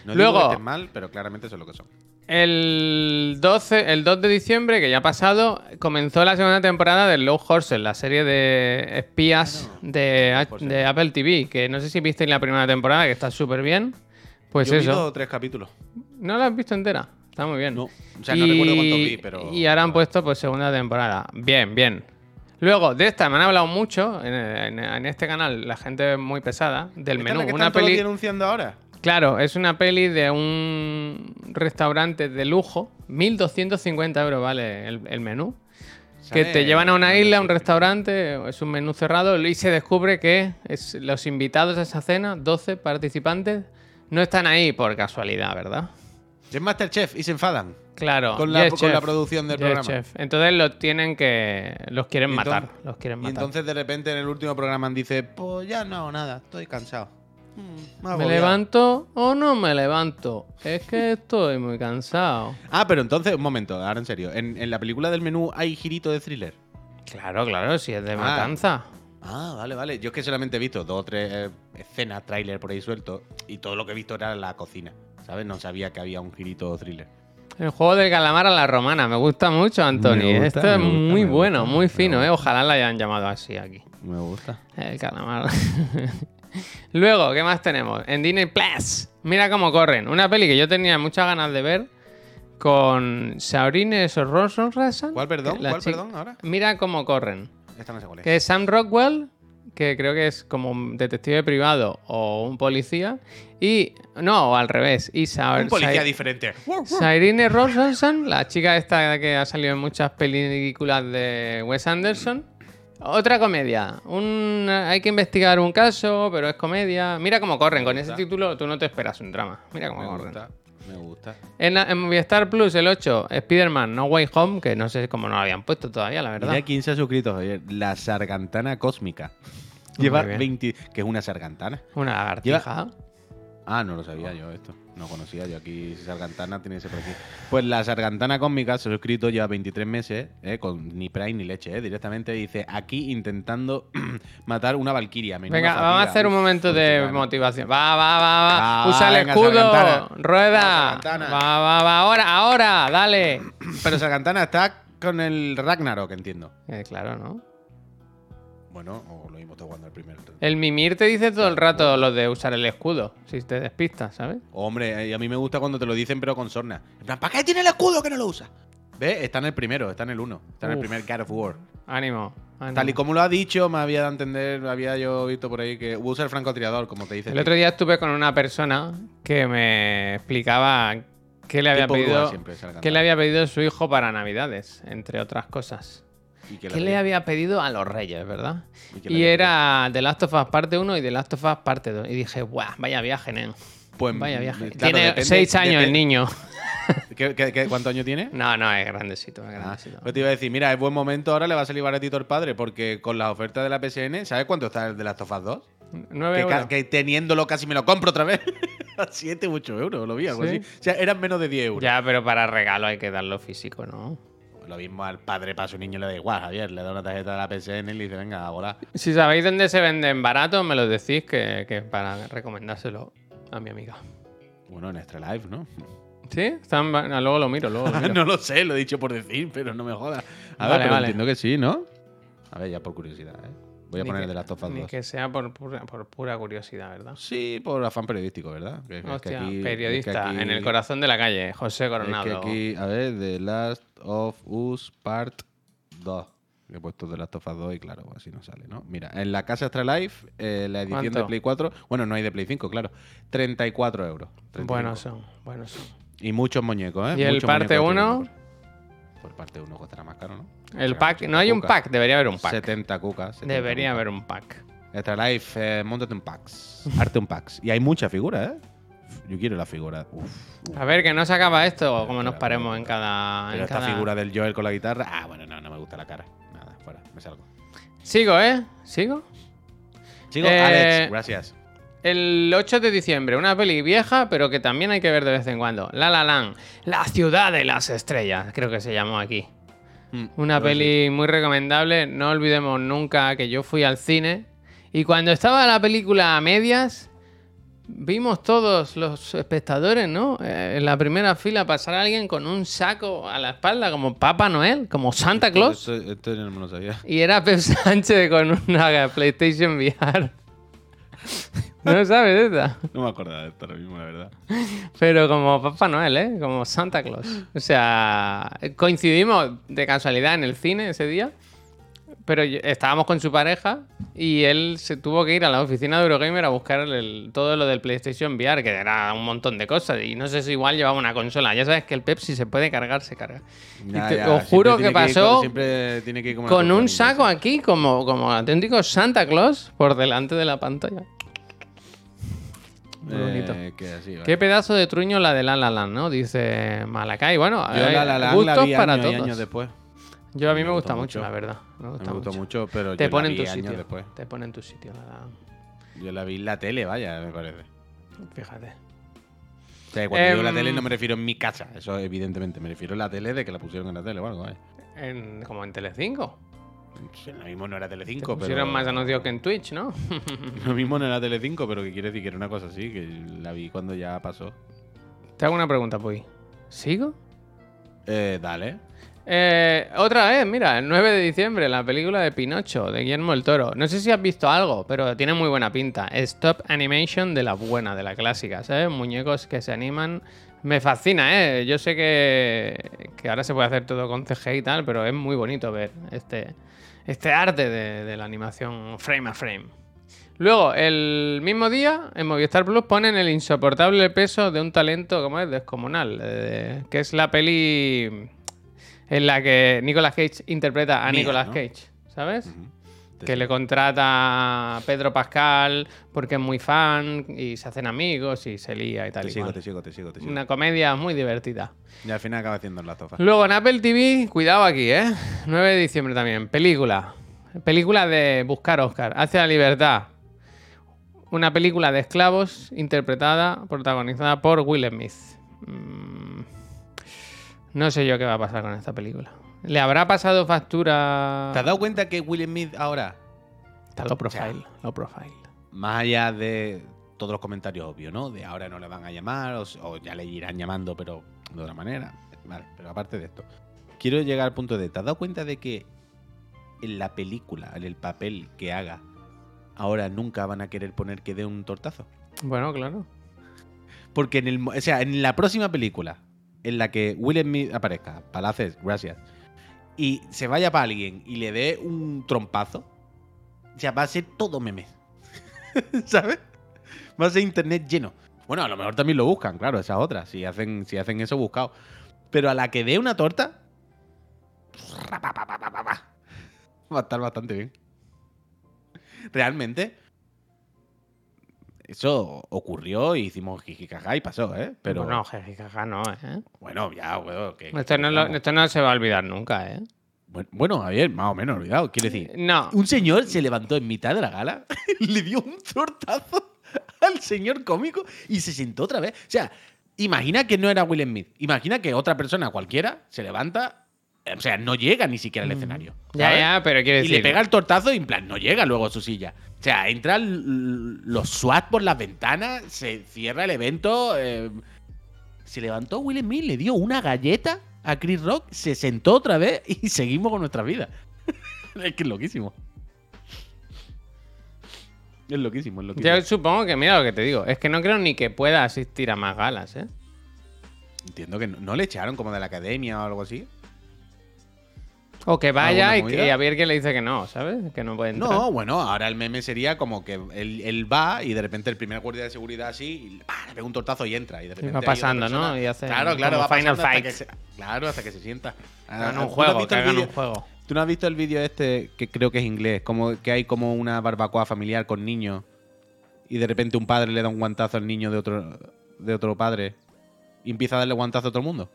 No Luego- digo que mal, pero claramente eso es lo que son. El 12, el 2 de diciembre, que ya ha pasado, comenzó la segunda temporada de Low Horses, la serie de espías de, H- Horses. de Apple TV, que no sé si visteis la primera temporada, que está súper bien. Pues Yo eso. dos o tres capítulos. ¿No la has visto entera? Está muy bien. No. O sea, no recuerdo cuántos vi, pero- Y ahora han puesto pues segunda temporada. Bien, bien. Luego, de esta me han hablado mucho en, en- en este canal, la gente muy pesada, del ¿Esta es menú. la que Una están los peli. anunciando ahora? Claro, es una peli de un restaurante de lujo. 1.250 euros vale el, el menú. Que te llevan a una isla, a un restaurante, es un menú cerrado y se descubre que es, los invitados a esa cena, 12 participantes, no están ahí por casualidad, ¿verdad? Es Masterchef y se enfadan. Claro. Con la- con producción del Yes, programa. chef. Entonces los tienen que. Los quieren Y matar. Los quieren Y matar. entonces de repente en el último programa dice, pues ya no, nada, estoy cansado. Me he ¿Me agobiado". levanto o no me levanto? Es que estoy muy cansado. Ah, pero entonces, un momento, ahora en serio. En, en la película del menú hay girito de thriller. Claro, claro, si es de Ah. matanza. Ah, vale, vale. Yo es que solamente he visto dos o tres eh, escenas, tráiler por ahí suelto, y todo lo que he visto era la cocina. ¿Sabes? No sabía que había un girito thriller. El juego del calamar a la romana. Me gusta mucho, Anthony. Gusta, Esto es gusta, muy bueno, gusta, muy fino, ¿eh? Ojalá la hayan llamado así aquí. Me gusta. El calamar. Luego, ¿qué más tenemos? En Disney Plus. Mira cómo corren. Una peli que yo tenía muchas ganas de ver con Saurine Sorroson ¿Cuál, perdón? ¿Cuál, perdón, ahora? Mira cómo corren. Esta no sé cuál es. Que es Sam Rockwell, que creo que es como un detective privado o un policía. Y. No, o al revés. Y Sa- Un policía diferente. Sairine Rosenson, la chica esta que ha salido en muchas películas de Wes Anderson. Otra comedia. Un, hay que investigar un caso, pero es comedia. Mira cómo corren. Con ese título tú no te esperas un drama. Mira cómo Me corren. gusta, me gusta. En, en Movistar Plus, el 8, Spider-Man No Way Home, que no sé cómo no lo habían puesto todavía, la verdad. Mira quién se ha suscrito, Javier. La sargantana cósmica. Lleva bien. 20... que es una sargantana. Una lagartija. Ah, no lo sabía yo esto. No conocía yo aquí Sargantana, tiene ese por aquí. Pues la Sargantana cómica, se lo he escrito ya 23 meses, eh, con ni Prime ni leche, eh, directamente dice aquí intentando matar una Valquiria. Venga, vamos a hacer un momento de motivación. Va, va, va, va. Usa el escudo. Rueda. Va, va, va. Ahora, ahora, dale. Pero Sargantana está con el Ragnarok, entiendo. Eh, claro, ¿no? Bueno, o lo mismo está jugando el primer. El Mimir te dice todo el rato lo de usar el escudo, si te despistas, ¿sabes? Hombre, a mí me gusta cuando te lo dicen, pero con sorna. En plan, ¿para qué tiene el escudo que no lo usa? ¿Ves? Está en el primero, está en el uno. Está en el primer God of War. Ánimo, Tal y como lo ha dicho, me había de entender, había yo visto por ahí que usa el francotirador, como te dice. El otro día estuve con una persona que me explicaba qué le había pedido, qué le había pedido su hijo para Navidades, entre otras cosas. ¿Qué le había pedido a los reyes, verdad? Y, era The Last of Us parte 1 y The Last of Us parte 2. Y dije, ¡guau! Vaya viaje, nen. Pues, vaya viaje. tiene 6 años el niño. ¿Qué, cuántos años tiene? No, no, es grandecito, es ah, grandecito. pues te iba a decir, mira, es buen momento, ahora le va a salir baratito el padre, porque con la oferta de la PSN, ¿sabes cuánto está el de Last of Us 2? 9 euros. Que, teniéndolo casi me lo compro otra vez. a 7, 8 euros, lo vi, algo así. O sea, eran menos de 10 euros. Ya, pero para regalo hay que darlo físico, ¿no? Lo mismo al padre para su niño le da igual, Javier. Le da una tarjeta de la PSN y le dice, venga, ahora. Si sabéis dónde se venden baratos, me lo decís que, para recomendárselo a mi amiga. Bueno, en Extra Life, ¿no? ¿Sí? Están, ah, luego lo miro, luego lo miro. no lo sé, lo he dicho por decir, pero no me jodas. A ver, pero entiendo que sí, ¿no? A ver, ya por curiosidad, ¿eh? Voy a poner de las tofas Ni que sea por pura, curiosidad, ¿verdad? Sí, por afán periodístico, ¿verdad? Hostia, periodista, en el corazón de la calle, José Coronado. aquí, a ver, The Last of Us Part 2. He puesto The Last of Us 2 y claro, así no sale, ¿no? Mira, en la casa Extra Life, eh, la edición de Play 4, bueno, no hay de Play 5, claro, 34 euros. Buenos son, buenos son. Y muchos muñecos, ¿eh? ¿Y el parte 1? Por parte 1 costará más caro, ¿no? El pack, no hay un pack, debería haber un pack. 70 cucas. debería haber un pack. Extra Life, eh, montate un packs. Arte un packs. Y hay muchas figuras, ¿eh? Yo quiero la figura. A ver, que no se acaba esto, como nos paremos en cada. Pero esta figura del Joel con la guitarra. Ah, bueno, no, no me gusta la cara. Nada, fuera, me salgo. Sigo, ¿eh? ¿Sigo? Sigo, eh, Alex, gracias. El 8 de diciembre, una peli vieja, pero que también hay que ver de vez en cuando. La La Land, la ciudad de las estrellas, creo que se llamó aquí. Mm, una peli muy recomendable. No olvidemos nunca que yo fui al cine y cuando estaba la película a medias, vimos todos los espectadores, ¿no? Eh, en la primera fila pasar a alguien con un saco a la espalda, como Papá Noel, como Santa Claus. Y era Pep Sánchez con una PlayStation VR. ¿No sabes esta? No me acuerdo de esto ahora mismo, la verdad. Pero como Papá Noel, ¿eh? Como Santa Claus. O sea, coincidimos de casualidad en el cine ese día. Pero estábamos con su pareja y él se tuvo que ir a la oficina de Eurogamer a buscar todo lo del PlayStation VR, que era un montón de cosas. Y no sé si igual llevaba una consola. Ya sabes que el Pepsi se puede cargar, se carga. os juro que pasó con un saco aquí, como, como auténtico Santa Claus, por delante de la pantalla. Muy bonito. Eh, Qué pedazo de truño la de La La Land, ¿no? Dice Malakai. Bueno, Yo la, la, gustos para todos. años después. Yo a mí me, gusta, mucho, la verdad. Me gusta, mucho. pero te yo pone en tu sitio. Después. Te pone en tu sitio. Yo la vi en la tele, vaya, me parece. Fíjate. O sea, cuando digo la tele no me em, refiero en mi casa, eso evidentemente. Me refiero a la tele de que la pusieron en la tele o algo, En, como en Telecinco. Lo mismo no era Telecinco, pero. Pusieron más anuncios que en Twitch, ¿no? Lo mismo no era Telecinco, pero que quiere decir que era una cosa así, que la vi cuando ya pasó. Te hago una pregunta, Puy. ¿Sigo? Eh, dale. Eh, otra vez, mira, el 9 de diciembre, la película de Pinocho, de Guillermo el Toro. No sé si has visto algo, pero tiene muy buena pinta. Stop Animation de la buena, de la clásica, ¿sabes? Muñecos que se animan. Me fascina, ¿eh? Yo sé que, que ahora se puede hacer todo con CG y tal, pero es muy bonito ver este, este arte de, la animación frame a frame. Luego, el mismo día, en Movistar Plus ponen el insoportable peso de un talento, como es, descomunal, eh, que es la peli en la que Nicolas Cage interpreta a Nicolas Cage, ¿sabes? Que le contrata a Pedro Pascal porque es muy fan y se hacen amigos y se lía y tal. Te sigo, te sigo, te sigo, te sigo. Una comedia muy divertida. Y al final acaba haciendo la tofa. Luego en Apple TV, cuidado aquí, ¿eh? 9 de diciembre también. Película. Película de buscar Oscar. Hacia la libertad. una película de esclavos interpretada, protagonizada por Will Smith. Mm, no sé yo qué va a pasar con esta película. ¿Le habrá pasado factura? ¿Te has dado cuenta que Will Smith ahora, Está low profile, low profile. más allá de todos los comentarios obvios, ¿no? De ahora no le van a llamar, o, o ya le irán llamando, pero de otra manera. Vale, pero aparte de esto, quiero llegar al punto de, ¿te has dado cuenta de que en la película, en el papel que haga, ahora nunca van a querer poner que dé un tortazo? Bueno, claro. Porque en el, o sea, en la próxima película en la que Will Smith aparezca, Palaces, gracias, y se vaya para alguien y le dé un trompazo, ya va a ser todo meme. ¿Sabes? Va a ser internet lleno. Bueno, a lo mejor también lo buscan, claro, esa es otra. Si hacen, si hacen eso, buscado. Pero a la que dé una torta, va a estar bastante bien. Realmente, eso ocurrió y hicimos jijijaja y pasó, ¿eh? Pero no, jejijaja, no, ¿eh? bueno, ya, bueno, que- Esto no, lo- esto no se va a olvidar nunca, ¿eh? Bueno, Bueno, Javier, más o menos olvidado. Quiere decir, No. un señor se levantó en mitad de la gala, le dio un tortazo al señor cómico y se sentó otra vez. O sea, imagina que no era Will Smith. Imagina que otra persona cualquiera se levanta, eh, o sea, no llega ni siquiera al escenario. Ya, ¿sabes? ya, pero quiero Y decir. le pega el tortazo y en plan, no llega luego a su silla. O sea, entran los SWAT por las ventanas, se cierra el evento. eh, se levantó Will Smith, le dio una galleta a Chris Rock, se sentó otra vez y seguimos con nuestra vida. es que es loquísimo. Es loquísimo, es loquísimo. Yo supongo que, mira lo que te digo, es que no creo ni que pueda asistir a más galas, ¿eh? Entiendo que no, no le echaron como de la academia o algo así. O que vaya y, ¿Alguna que, y a ver que le dice que no, ¿sabes? Que no puede entrar. No, bueno, ahora el meme sería como que él, él va y de repente el primer guardia de seguridad así, y, ¡pah! le pega un tortazo y entra. Y de repente va hay otra pasando, ¿no? Y hace claro, claro, va Final hasta Fight. que se- claro, hasta que se sienta. Que hagan Ah, un ¿tú no has juego, visto que el hagan un vídeo? juego. ¿Tú no has visto el vídeo este que creo que es inglés? Como que hay como una barbacoa familiar con niños y de repente un padre le da un guantazo al niño de otro, de otro padre y empieza a darle guantazo a todo el mundo.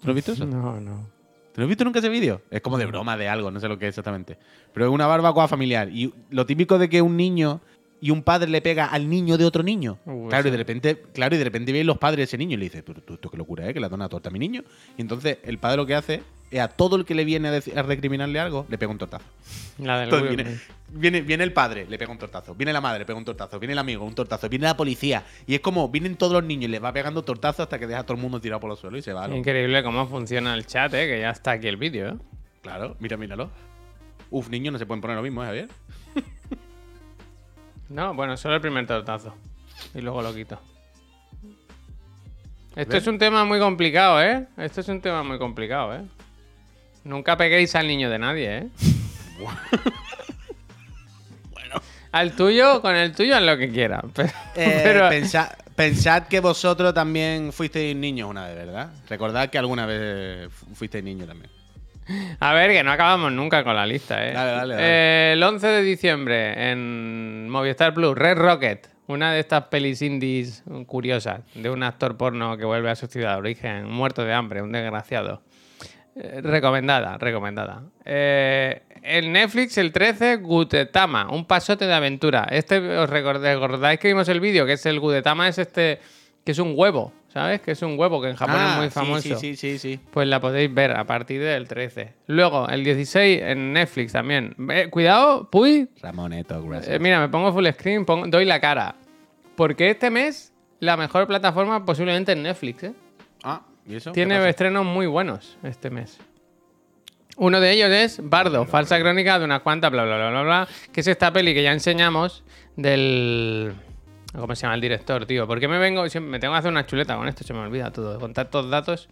¿Tú no has visto eso? No, no. ¿Tú no has visto nunca ese vídeo? Es como de broma de algo, no sé lo que es exactamente. Pero es una barbacoa familiar. Y lo típico de que un niño y un padre le pega al niño de otro niño. Uh, claro, y de repente, claro, y de repente ven los padres de ese niño y le dice, pero tú, qué locura, ¿eh? Que le da una torta a mi niño. Y entonces el padre lo que hace es a todo el que le viene a, decir- a recriminarle algo, le pega un tortazo. La del Entonces viene, viene, viene el padre, le pega un tortazo. Viene la madre, le pega un tortazo. Viene el amigo, un tortazo. Viene la policía. Y es como, vienen todos los niños y les va pegando tortazos hasta que deja a todo el mundo tirado por los suelos y se va. Increíble cómo funciona el chat, ¿eh? Que ya está aquí el vídeo, ¿eh? Claro, mira, míralo. Uf, niños no se pueden poner lo mismo, ¿eh, Javier? No, bueno, solo el primer tortazo. Y luego lo quito. Esto es un tema muy complicado, ¿eh? Esto es un tema muy complicado, ¿eh? Nunca peguéis al niño de nadie, ¿eh? Bueno. Al tuyo, con el tuyo, haz lo que quieras. Pero, Eh, pero- pensa- pensad que vosotros también fuisteis niños una vez, ¿verdad? Recordad que alguna vez fu- fuisteis niños también. A ver, que no acabamos nunca con la lista, ¿eh? Dale, dale, dale. Eh, el 11 de diciembre en Movistar Plus, Red Rocket, una de estas pelis indies curiosas de un actor porno que vuelve a su ciudad de origen, muerto de hambre, un desgraciado. Eh, recomendada, recomendada. Eh, en Netflix, el 13, Gutetama, un pasote de aventura. Este, ¿os record- recordáis que vimos el vídeo? Que es el Gutetama, es este, que es un huevo, ¿sabes? Que es un huevo que en Japón es muy Ah, sí, famoso. Sí, sí, sí, sí. Pues la podéis ver a partir del 13. Luego, el 16 en Netflix también. Eh, cuidado, Puy. Ramoneto, gracias. Eh, mira, me pongo full screen, pongo- doy la cara. Porque este mes, la mejor plataforma posiblemente es Netflix, ¿eh? ah, ¿y eso? ¿Qué Tiene estrenos muy buenos este mes. Uno de ellos es Bardo, falsa crónica de unas cuantas, bla, bla, bla, bla, bla, que es esta peli que ya enseñamos del... ¿Cómo se llama el director, tío? ¿Por qué me vengo? Me tengo que hacer una chuleta con esto, se me olvida todo. Contar todos datos.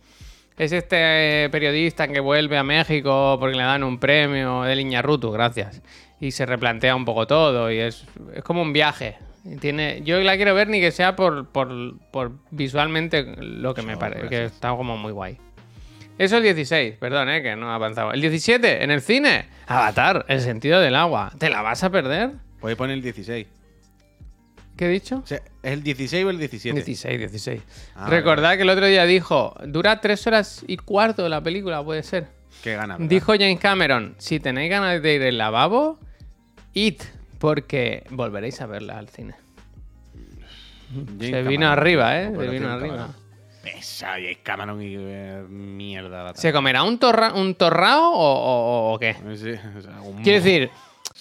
Es este eh, periodista que vuelve a México porque le dan un premio del Iñarrutu, gracias. Y se replantea un poco todo y es, es como un viaje. Tiene, yo la quiero ver ni que sea por, por, por visualmente lo que me parece, que está como muy guay. Eso el 16, perdón, eh, que no ha avanzado. El 17, en el cine, Avatar, el sentido del agua. ¿Te la vas a perder? Puedes poner el 16. ¿Qué he dicho? O sea, ¿Es el 16 o el 17? 16, 16. Ah, Recordad que el otro día dijo, dura tres horas y cuarto la película, puede ser. Qué gana, ¿verdad? Dijo James Cameron, si tenéis ganas de ir al lavabo, id, porque volveréis a verla al cine. James Se vino Cameron, arriba, ¿eh? Se vino Cameron. arriba. Pesa, James Cameron y eh, mierda. la ¿Se comerá un, torra, un torrao o, o- o qué? Sí, o sea, un Quiero decir,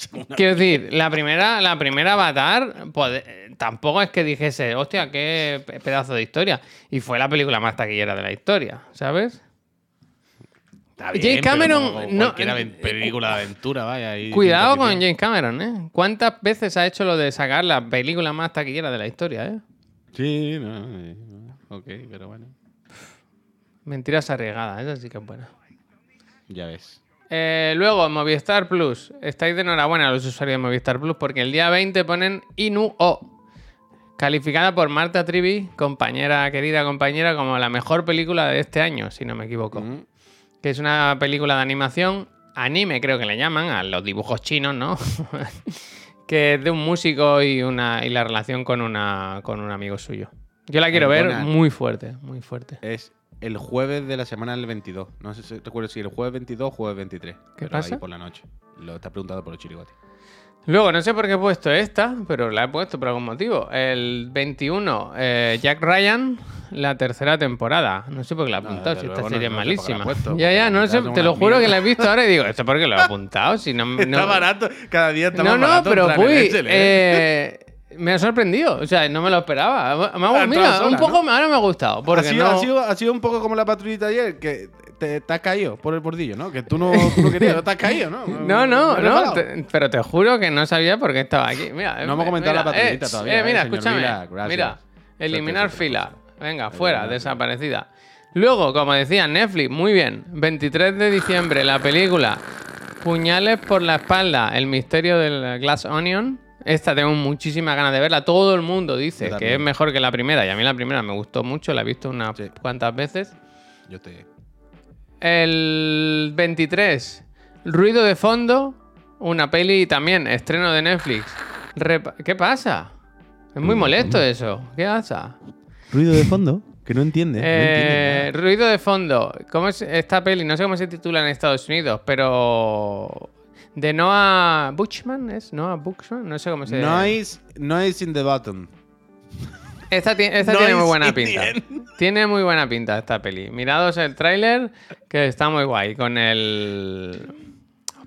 quiero decir, la primera, la primera Avatar pues, eh, tampoco es que dijese, hostia, qué pe- pedazo de historia. Y fue la película más taquillera de la historia, ¿sabes? Está James bien, pero Cameron, como no- aven- película de aventura, vaya. ahí Cuidado con. James Cameron, ¿eh? ¿Cuántas veces ha hecho lo de sacar la película más taquillera de la historia, eh? Sí, no, eh, ok, pero bueno. Mentiras arriesgadas, esa sí que es buena. Ya ves. Eh, luego, Movistar Plus. Estáis de enhorabuena los usuarios de Movistar Plus porque el día 20 ponen Inu-O. Calificada por Marta Trivi, compañera, querida compañera, como la mejor película de este año, si no me equivoco. Mm, Que es una película de animación, anime creo que le llaman, a los dibujos chinos, ¿no? que es de un músico y, una, y la relación con, una, con un amigo suyo. Yo la quiero ver muy fuerte, muy fuerte. Es el jueves de la semana del 22. No sé si recuerdo si el jueves 22 o jueves 23. ¿Qué pero pasa? Ahí por la noche. Lo está preguntado por los chirigotes. Luego, no sé por qué he puesto esta, pero la he puesto por algún motivo. El 21, eh, Jack Ryan, la tercera temporada. No sé por qué la he No, apuntado, si esta no- serie es no sé malísima. puesto, ya, ya, no sé, te lo juro que la he visto ahora y digo, ¿esto por qué lo he apuntado? Si no, no- barato. Cada día está No, más no, barato pero entrar en uy, Excel, ¿eh? me ha sorprendido. O sea, no me lo esperaba. Me ha- A mira, un poco ¿no? ahora me ha gustado. Porque ha, sido, no... ha, sido, ha sido un poco como la patrullita ayer, que te, te has caído por el bordillo, ¿no? Que tú no, tú no querías, no te has caído, ¿no? No, no, no, te- pero te juro que no sabía por qué estaba aquí. Mira, No hemos eh, comentado la patrullita eh, todavía, eh, mira, eh, escúchame. Vila. Mira, eliminar Suerte, fila. Venga, fuera, desaparecida. Luego, como decía, Netflix, muy bien. 23 de diciembre, la película Puñales por la espalda, el misterio del Glass Onion. Esta tengo muchísimas ganas de verla. Todo el mundo dice que es mejor que la primera. Y a mí la primera me gustó mucho, la he visto unas Sí. cuantas veces. Yo te. El 23, Ruido de Fondo, una peli también, estreno de Netflix. Repa- ¿Qué pasa? Es muy molesto eso. ¿Qué pasa? Ruido de fondo, que no entiende. no Eh, entiende ruido de Fondo. ¿Cómo es esta peli? No sé cómo se titula en Estados Unidos, pero... De Noah Buchman, ¿es? Noah Buchman, no sé cómo se Noise, noise in the button. Esta, ti- esta tiene muy buena pinta. Tiene muy buena pinta esta peli. Mirados el tráiler, que está muy guay. Con el...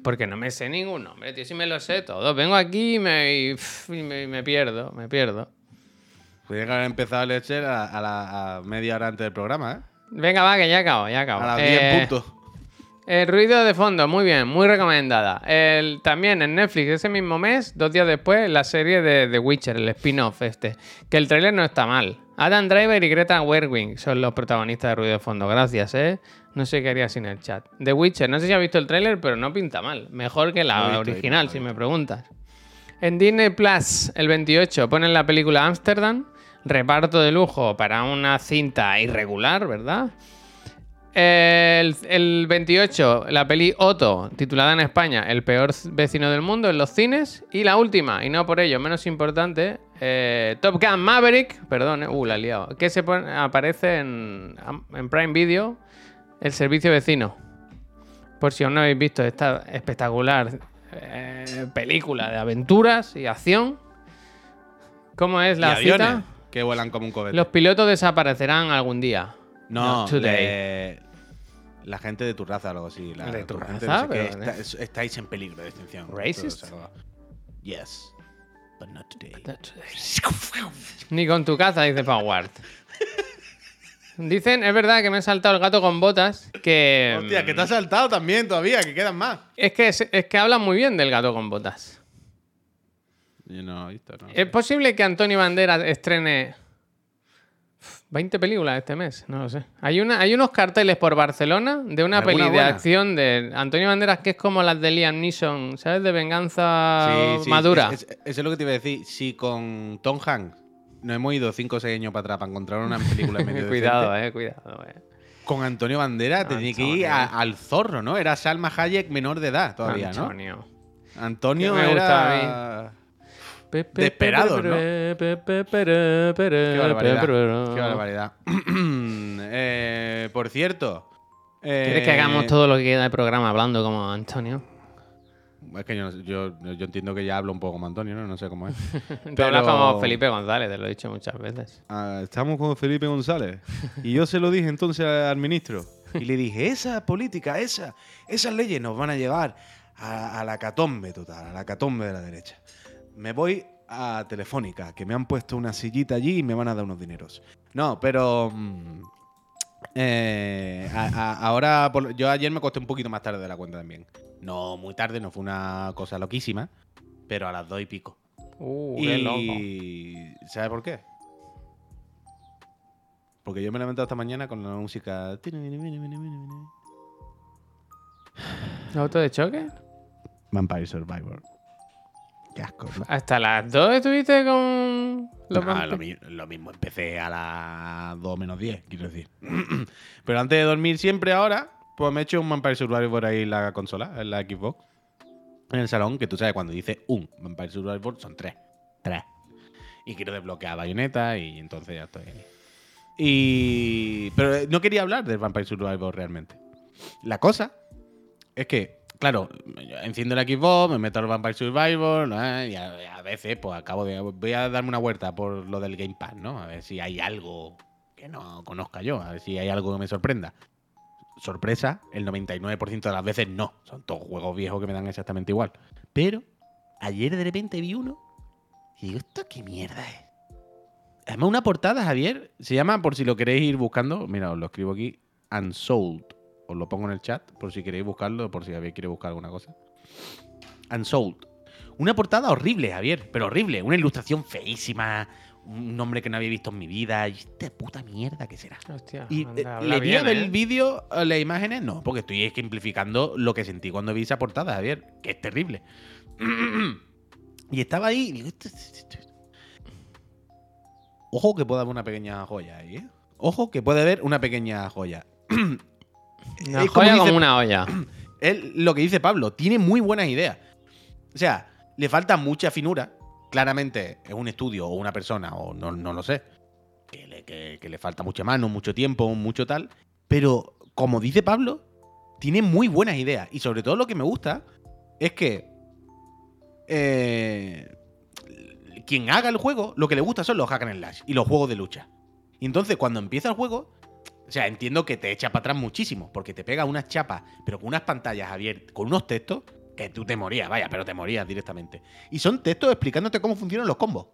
Porque no me sé ningún nombre, tío. Si me lo sé todo. Vengo aquí y me, y, me, pierdo, me pierdo. Podría haber empezado a leer a, a la a media hora antes del programa, ¿eh? Venga, va, que ya acabo, ya acabo. A las Eh, 10 puntos. El ruido de fondo, muy bien, muy recomendada. El, también en Netflix, ese mismo mes, dos días después, la serie de The Witcher, el spin-off este. Que el tráiler no está mal. Adam Driver y Greta Gerwig son los protagonistas de ruido de fondo. Gracias, ¿eh? No sé qué haría sin el chat. The Witcher, no sé si has visto el tráiler, pero no pinta mal. Mejor que la original, si me preguntas. En Disney Plus, el 28, ponen la película Amsterdam. Reparto de lujo para una cinta irregular, ¿verdad? El, el 28, la peli Otto, titulada en España El peor vecino del mundo en los cines. Y la última, y no por ello menos importante, eh, Top Gun Maverick, perdón, eh, uh, la he liado, que se pone- aparece en, en Prime Video, el servicio vecino. Por si aún no habéis visto esta espectacular eh, película de aventuras y acción. ¿Cómo es la cita? que vuelan como un cohete. Los pilotos desaparecerán algún día. No, le- la gente de tu raza o algo así. La, ¿De tu gente raza? no sé qué, Pero, está- es- estáis en peligro de extinción. Racist? Todo. Yes. But not today. Ni con tu caza, dice Powart. Dicen, es verdad que me he saltado el gato con botas, que... Hostia, que te has saltado también todavía, que quedan más. Es que, es, es que hablan muy bien del gato con botas. No he visto, no. ¿Es posible que Antonio Banderas estrene 20 películas este mes? No lo sé. Hay, una, hay unos carteles por Barcelona de una ¿Alguna peli de buena? acción de Antonio Banderas que es como las de Liam Neeson, ¿sabes? De venganza Sí, sí, madura. es- es- Eso es lo que te iba a decir. Si con Tom Hanks nos hemos ido 5 o 6 años para atrás para encontrar una película medio cuidado, decente, eh, cuidado, eh. Con Antonio Bandera tenía que ir a- al zorro, ¿no? Era Salma Hayek menor de edad todavía, ¿no? Antonio. Antonio me gusta era... Pe, pe, Desesperado, pe, ¿no? Qué barbaridad. Qué barbaridad. Eh, por cierto. ¿Quieres eh, que hagamos todo lo que queda del programa hablando como Antonio? es que yo, yo, yo entiendo que ya hablo un poco como Antonio, ¿no? No sé cómo es. Tú hablas como Felipe González, te lo he dicho muchas veces. Ah, estamos con Felipe González. Y yo se lo dije entonces al ministro. Y le dije, esa política, esa, esas leyes nos van a llevar a, a la catombe total, a la catombe de la derecha. Me voy a Telefónica, que me han puesto una sillita allí y me van a dar unos dineros. No, pero... mm, eh, a- a- ahora, por- yo ayer me acosté un poquito más tarde de la cuenta también. No muy tarde, no fue una cosa loquísima, pero a las dos y pico. Uh. Y ¿sabes por qué? Porque yo me he levantado esta mañana con la música. ¿Auto de choque? Vampire Survivor. Qué asco. ¿no? ¿Hasta las 2 estuviste con los lo, mi- lo mismo empecé a las 2 menos 10, quiero decir. Pero antes de dormir siempre ahora, pues me he hecho un Vampire Survivor ahí en la consola, en la Xbox. En el salón, que tú sabes, cuando dice un Vampire Survivor son tres. Tres. Y quiero desbloquear bayoneta y entonces ya estoy ahí. Y. Pero eh, no quería hablar del Vampire Survivor realmente. La cosa es que, claro, enciendo la Xbox, me meto al Vampire Survivor, ¿no? y a, a veces, pues acabo de. Voy a darme una vuelta por lo del Game Pass, ¿no? A ver si hay algo que no conozca yo, a ver si hay algo que me sorprenda. Sorpresa, el 99% de las veces no. Son todos juegos viejos que me dan exactamente igual. Pero ayer de repente vi uno y digo, ¿esto qué mierda es? Además, una portada, Javier, se llama, por si lo queréis ir buscando, mira, os lo escribo aquí, Unsold. Os lo pongo en el chat, por si queréis buscarlo, por si Javier quiere buscar alguna cosa. Unsold. Una portada horrible, Javier, pero horrible. Una ilustración feísima, un nombre que no había visto en mi vida. Y esta puta mierda que será. Hostia, Y anda, eh, le vi bien, el ¿eh? vídeo, las imágenes, no, porque estoy ejemplificando lo que sentí cuando vi esa portada, Javier, que es terrible. y estaba ahí y digo, "Esto- esto- esto- Ojo que puede haber una pequeña joya ahí, ¿eh? Ojo que puede haber una pequeña joya. Una Es como joya dice- como una olla. Lo que dice Pablo, tiene muy buenas ideas. O sea, le falta mucha finura. Claramente es un estudio o una persona, o no, no lo sé, que le, que- que le falta mucha mano, mucho tiempo, mucho tal. Pero, como dice Pablo, tiene muy buenas ideas. Y sobre todo lo que me gusta es que eh, quien haga el juego, lo que le gusta son los hack and slash y los juegos de lucha. Y entonces, cuando empieza el juego, o sea, entiendo que te echa para atrás muchísimo, porque te pega unas chapas, pero con unas pantallas abiertas, con unos textos, que tú te morías, vaya, pero te morías directamente. Y son textos explicándote cómo funcionan los combos.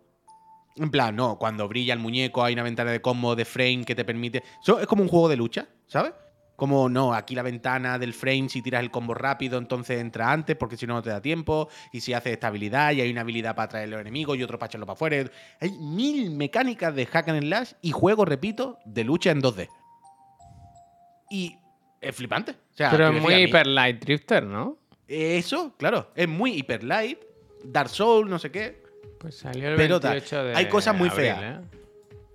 En plan, no, cuando brilla el muñeco hay una ventana de combo, de frame que te permite... Es como un juego de lucha, ¿sabes? Como, no, aquí la ventana del frame, si tiras el combo rápido, entonces entra antes, porque si no, no te da tiempo. Y si haces esta habilidad, y hay una habilidad para atraer a los enemigos y otro para echarlo para afuera. Hay mil mecánicas de hack and slash y juego, repito, de lucha en 2D. Y es flipante. O sea, Pero es muy Hyper Light Drifter, ¿no? Eso, claro, es muy hyper light, Dark Soul, no sé qué. Pues salió el Pero tal, 28 de hay cosas muy abril, feas. ¿eh?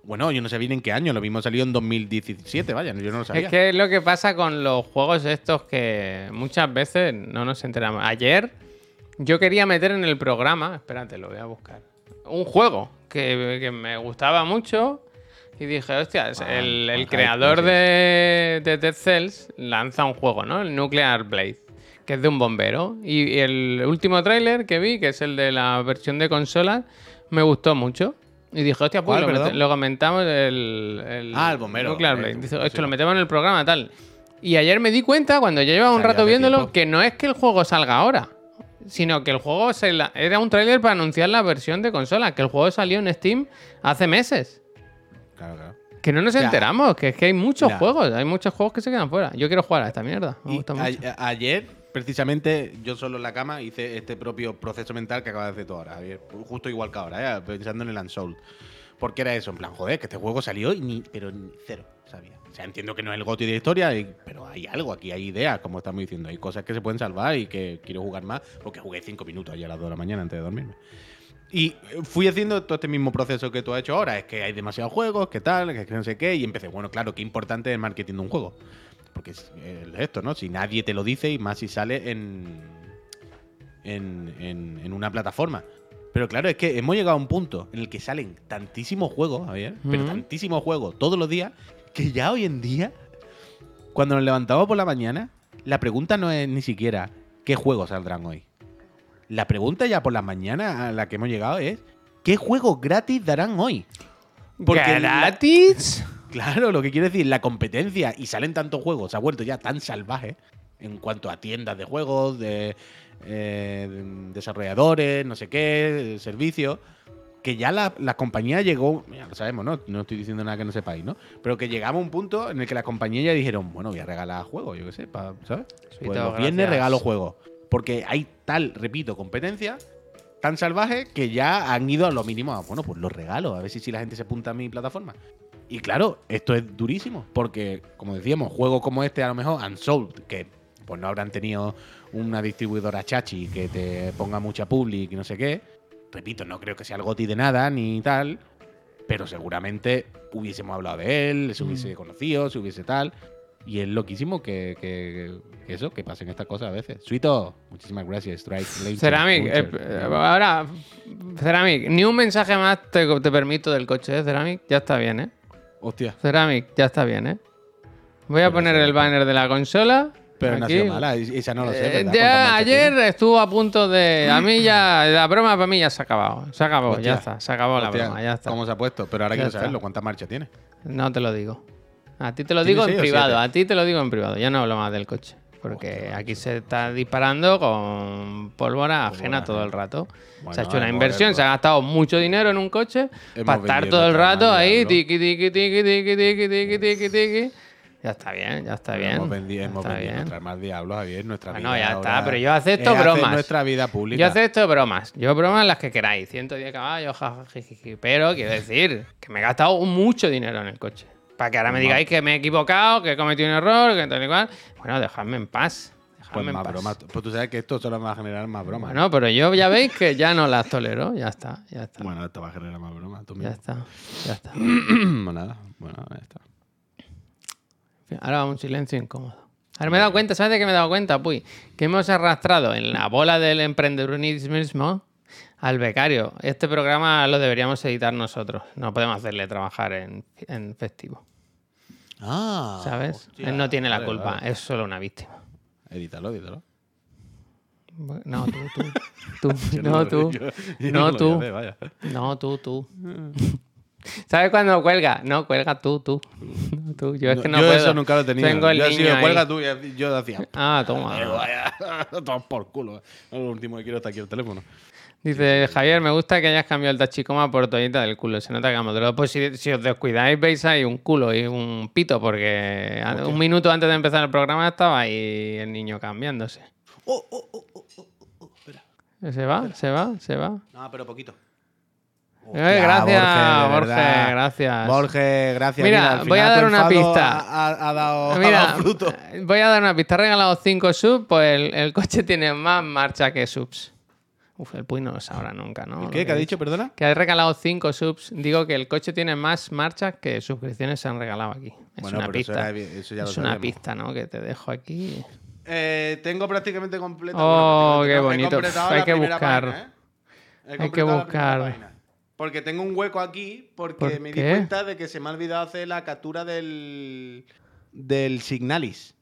Bueno, yo no sé bien en qué año, lo mismo salió en 2017, vaya, yo no lo sabía. Es que es lo que pasa con los juegos estos que muchas veces no nos enteramos. Ayer yo quería meter en el programa, espérate, lo voy a buscar, un juego que, que me gustaba mucho y dije, hostia, el, creador de, de Dead Cells lanza un juego, ¿no? El Nuclear Blade, que es de un bombero. Y, y el último tráiler que vi, que es el de la versión de consola, me gustó mucho. Y dije, hostia, pues ¿Cuál, lo, perdón? lo comentamos el, el Ah, el bombero, Nuclear eh, Blade. sí, esto lo metemos en el programa, tal. Y ayer me di cuenta, cuando ya llevaba un rato viéndolo, tiempo. que no es que el juego salga ahora, sino que el juego se la- era un tráiler para anunciar la versión de consola, que el juego salió en Steam hace meses. Claro, claro. Que no nos Ya. enteramos, que es que hay muchos Ya. juegos, hay muchos juegos que se quedan fuera. Yo quiero jugar a esta mierda, me Y gusta mucho. a- ayer, precisamente, yo solo en la cama hice este propio proceso mental que acabas de hacer tú ahora, Javier. Justo igual que ahora, ¿eh? pensando en el Unsold. Porque era eso, en plan, joder, que este juego salió y ni, pero ni cero, sabía. O sea, entiendo que no es el GOTY de la historia, y- pero hay algo, aquí hay ideas, como estamos diciendo. Hay cosas que se pueden salvar y que quiero jugar más, porque jugué cinco minutos ayer a las 2 de la mañana antes de dormirme. Y fui haciendo todo este mismo proceso que tú has hecho ahora. Es que hay demasiados juegos, que tal, que no sé qué. Y empecé, bueno, claro, qué importante es el marketing de un juego. Porque es esto, ¿no? Si nadie te lo dice y más si sale en, en, en, en una plataforma. Pero claro, es que hemos llegado a un punto en el que salen tantísimos juegos, Javier, pero Ujú. tantísimos juegos todos los días, que ya hoy en día, cuando nos levantamos por la mañana, la pregunta no es ni siquiera qué juegos saldrán hoy. La pregunta ya por la mañana a la que hemos llegado es: ¿qué juegos gratis darán hoy? Porque la- ¿Gratis? Claro, lo que quiero decir, la competencia y salen tantos juegos, se ha vuelto ya tan salvaje en cuanto a tiendas de juegos, de, eh, de desarrolladores, no sé qué, servicios, que ya la, la compañía llegó, ya lo sabemos, ¿no? No estoy diciendo nada que no sepáis, ¿no? Pero que llegamos a un punto en el que la compañía ya dijeron, bueno, voy a regalar juegos, yo qué sé, pa- ¿sabes? Pues los viernes regalo juegos. Porque hay tal, repito, competencia tan salvaje que ya han ido a lo mínimo a, bueno, pues los regalos, a ver si, si la gente se apunta a mi plataforma. Y claro, esto es durísimo, porque, como decíamos, juegos como este, a lo mejor, Unsold, que pues no habrán tenido una distribuidora chachi que te ponga mucha public y no sé qué. Repito, no creo que sea el goti de nada ni tal, pero seguramente hubiésemos hablado de él, se hubiese conocido, se hubiese tal. Y es loquísimo que, que- que eso, que pasen estas cosas a veces. Suito, muchísimas gracias. Strike, Ceramic, Puncher. eh, ahora, Ceramic, ni un mensaje más te, te permito del coche, ¿eh, Ceramic? Ya está bien, ¿eh? Hostia. Ceramic, ya está bien, ¿eh? Voy a Pero poner el banner de la consola. Pero no ha sido mala, esa no lo sé. Eh, ya ¿Cuántas marchas ayer tiene? estuvo a punto de. A mí ya. La broma para mí ya se ha acabado. Se acabó, Hostia. ya está. Se acabó la Hostia, broma, ya está. ¿Cómo se ha puesto? Pero ahora Ya quiero está. saberlo. ¿Cuántas marchas tiene? No te lo digo. A ti te lo ¿Tiene digo en privado. A ti te lo digo en privado. Ya no hablo más del coche. Porque aquí se está disparando con pólvora ajena todo el rato. se ha Bueno, hecho una hemos inversión, verlo. se ha gastado mucho dinero en un coche Hemos para estar todo el nuestra rato ahí, diablo. tiqui, tiqui, tiqui, tiqui, tiqui, tiqui, tiqui, tiqui. Ya está bien, ya está bien. Hemos vendido, hemos vendido bien. nuestras más diablos, Javier. Nuestra Bueno, vida ya ahora está, pero yo acepto es bromas. nuestra vida pública. Yo acepto bromas. Yo bromas las que queráis. 110 caballos, jajajiji. Pero quiero decir que me he gastado mucho dinero en el coche. Para que ahora me digáis que me he equivocado, que he cometido un error, que tal y cual. Bueno, dejadme en paz. Pues más paz. bromas. Pues tú sabes que esto solo va a generar más bromas. Bueno, pero yo ya veis que ya no las tolero. Ya está, ya está. Bueno, esto va a generar más bromas. Tú ya mismo. está, ya está. Bueno, nada. Bueno, ya está. Ahora va un silencio incómodo. Ahora me he dado cuenta, ¿sabes de qué me he dado cuenta? Puy? Que hemos arrastrado en la bola del emprendedurismo al becario. Este programa lo deberíamos editar nosotros. No podemos hacerle trabajar en, en festivo. Ah. ¿Sabes? hostia, Él no tiene la vale, culpa, vale. es solo una víctima. Edítalo, edítalo. No, tú, tú. No, tú. yo- yo No, tú. hacer. No, tú, tú. ¿Sabes cuándo cuelga? No, cuelga tú, tú. No, tú. Yo es que no yo puedo. eso nunca lo he tenido. Tengo el yo niño sido cuelga tú y yo decía. Ah, toma. "Eh, vaya, Todo por culo. Lo último que quiero está aquí el teléfono. Dice Javier, me gusta que hayas cambiado el tachicoma por toallita del culo. Se nota que de Pues si, si os descuidáis, veis ahí un culo y un pito, porque a- un minuto antes de empezar el programa estaba ahí el niño cambiándose. Oh, oh, oh, oh, oh, oh, espera. Se va, se va, se va. No, pero poquito. Eh, Hostia, gracias, de Borge, verdad. gracias. Borge, gracias. Mira, al voy a dar una pista. Ha, ha- ha dado, ha Mira, dado fruto. voy a dar una pista. He regalado 5 subs, pues el, el coche tiene más marcha que subs. Uf, el Puy no lo sabrá nunca, ¿no? ¿Qué? ¿Qué ha dicho, perdona? Que he regalado 5 subs. Digo que el coche tiene más marchas que suscripciones se han regalado aquí. Es Bueno, una pero eso pista. era eso ya lo es una pista, ¿no? Que te dejo aquí. Eh, tengo prácticamente completa. Oh, bueno, qué prácticamente bonito. completado Hay que buscar. página, ¿eh? Hay que buscar. Porque tengo un hueco aquí porque ¿Por me di cuenta de que se me ha olvidado hacer la captura del del Signalis.